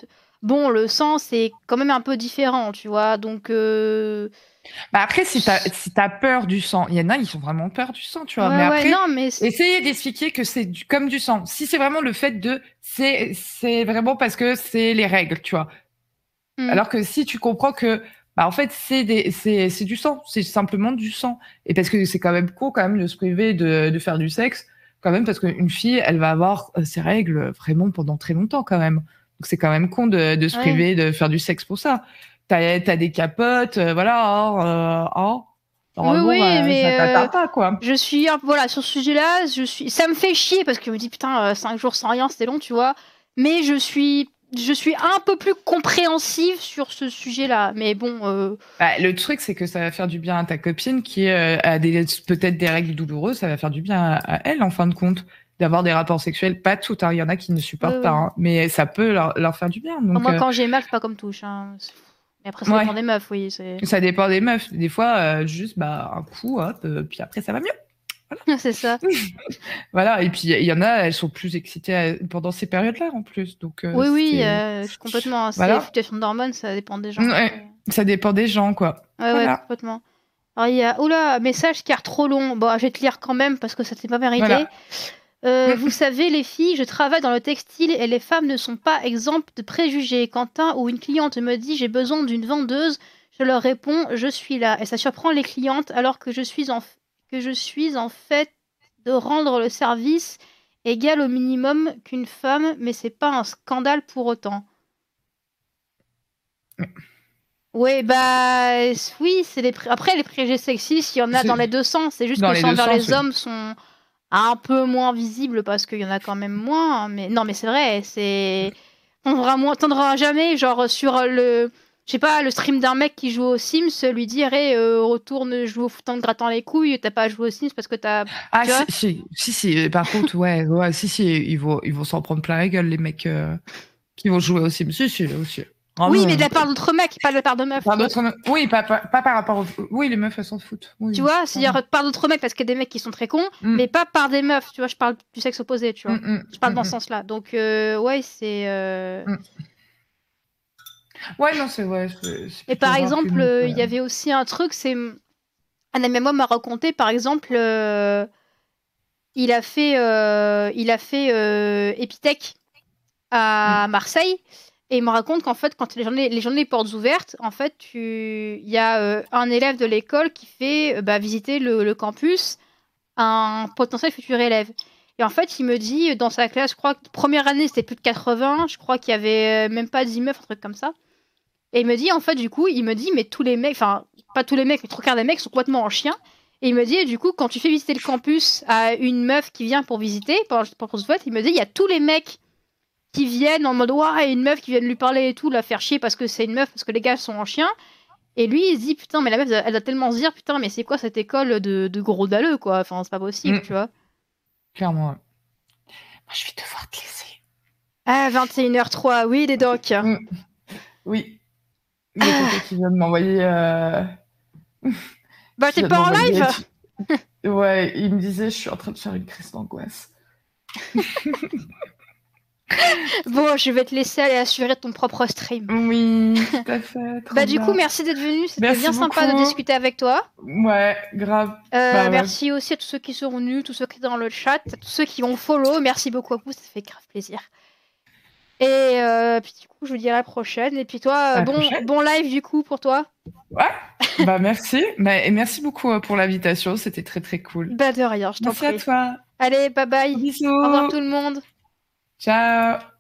bon, le sang, c'est quand même un peu différent, tu vois. Donc. Bah après, si t'as si t'as peur du sang, il y en a, ils ont vraiment peur du sang, tu vois. ouais, mais ouais, après, non, mais essayez d'expliquer que c'est comme du sang. Si c'est vraiment le fait de, c'est c'est vraiment parce que c'est les règles, tu vois. Mm. Alors que si tu comprends que, bah en fait, c'est des c'est c'est du sang, c'est simplement du sang. Et parce que c'est quand même con quand même de se priver de de faire du sexe, quand même parce qu'une fille, elle va avoir euh, ses règles vraiment pendant très longtemps quand même. Donc c'est quand même con de de se Ouais. priver de faire du sexe pour ça. T'as t'as des capotes, euh, voilà. oh, oh. Normalement, oui, bah, mais, ça euh, pas quoi. Je suis voilà sur ce sujet-là, je suis ça me fait chier parce que je me dis putain 5 jours sans rien, c'est long, tu vois. Mais je suis je suis un peu plus compréhensive sur ce sujet-là. Mais bon euh, Bah, le truc, c'est que ça va faire du bien à ta copine qui euh, a des peut-être des règles douloureuses. Ça va faire du bien à, à elle, en fin de compte, d'avoir des rapports sexuels. Pas toutes, hein. il y en a qui ne supportent pas, hein. mais ça peut leur, leur faire du bien. Donc, moi euh, quand j'ai mal, c'est pas comme touche. Hein. Mais après ça Ouais. dépend des meufs, oui. ça dépend des meufs. Des fois, juste bah un coup, hop, puis après ça va mieux. c'est ça. Voilà. Et puis il y en a, elles sont plus excitées à- pendant ces périodes-là en plus. Donc euh, oui, oui, euh, complètement. C'est Voilà. la fluctuation d'hormones, ça dépend des gens. Ouais. ça dépend des gens, quoi. Ouais, ouais, Voilà. complètement. Alors, il y a. Oula, message car trop long. Bon, je vais te lire quand même parce que ça t'est pas mérité. Voilà. Euh, vous savez, les filles, je travaille dans le textile et les femmes ne sont pas exemptes de préjugés. Quand un ou une cliente me dit j'ai besoin d'une vendeuse, je leur réponds je suis là. Et ça surprend les clientes alors que je suis en, que je suis en fait de rendre le service égal au minimum qu'une femme, mais c'est pas un scandale pour autant. Oui, bah oui, c'est pré- après les préjugés sexistes, il y en a dans les deux sens. C'est juste Dans que les envers les oui. hommes sont un peu moins visibles parce qu'il y en a quand même moins. Mais non, mais c'est vrai, c'est on t'entendras jamais genre sur le je sais pas le stream d'un mec qui joue aux Sims lui dire hey, euh, retourne jouer au foot en te grattant les couilles, t'as pas joué aux Sims parce que t'as Ah Tu si, si, si, si. Par contre, ouais, ouais, si, si, ils vont, ils vont s'en prendre plein la gueule les mecs euh, qui vont jouer au Sims. Si, si, aussi. oui, Vraiment. mais de la part d'autres mecs, pas de la part de meufs. Par. Oui, pas, pas, pas par rapport au. Oui, les meufs, elles s'en foutent. Oui, Tu vois, c'est-à-dire par d'autres mecs parce qu'il y a des mecs qui sont très cons, Mm. mais pas par des meufs. Tu vois, je parle du sexe opposé, tu vois. Mm, mm, Je parle dans ce sens-là. Donc, euh, ouais, c'est. Ouais, non, c'est vrai. Et par exemple, euh, il y avait aussi un truc, c'est. Un ami moi m'a raconté, par exemple, euh, il a fait, euh, il a fait euh, Epitech à Marseille. Et il me raconte qu'en fait, quand les journées, les journées portes ouvertes, en fait, tu... il y a euh, un élève de l'école qui fait bah, visiter le, le campus à un potentiel futur élève. Et en fait, il me dit, dans sa classe, je crois que première année, c'était plus de 80, je crois qu'il y avait même pas 10 meufs, un truc comme ça. Et il me dit, en fait, du coup, il me dit, mais tous les mecs, enfin, pas tous les mecs, mais trois quarts des mecs sont complètement en chien. Et il me dit, et du coup, quand tu fais visiter le campus à une meuf qui vient pour visiter, pendant pour ce vote, il me dit, il y a tous les mecs qui viennent en mode, ouais, une meuf qui vient de lui parler et tout, la faire chier parce que c'est une meuf, parce que les gars sont en chien. Et lui, il se dit, putain, mais la meuf, elle doit tellement se dire, putain, mais c'est quoi cette école de, de gros dalleux, quoi? Enfin, c'est pas possible, Mm. tu vois. Clairement. Moi, je vais devoir te laisser. Ah, 21h03, oui, les docs. Oui. Il y a quelqu'un qui vient de m'envoyer. Euh... Bah, t'es pas en live Ouais, il me disait, je suis en train de faire une crise d'angoisse. Bon, je vais te laisser aller assurer ton propre stream. Oui, tout à fait. Bah, du coup, merci d'être venu. C'était bien sympa de discuter avec toi. Ouais, grave. Euh, Bah ouais. Merci aussi à tous ceux qui sont venus, tous ceux qui sont dans le chat, à tous ceux qui ont follow. Merci beaucoup à vous, ça fait grave plaisir. Et euh, puis du coup, je vous dis à la prochaine. Et puis toi, bon, prochaine. bon live du coup pour toi. bah, merci. Bah, et merci beaucoup euh, pour l'invitation. C'était très, très cool. Bah de rien, je t'en Merci à prie. toi. Allez, bye bye. Bisous. Au revoir tout le monde. Ciao.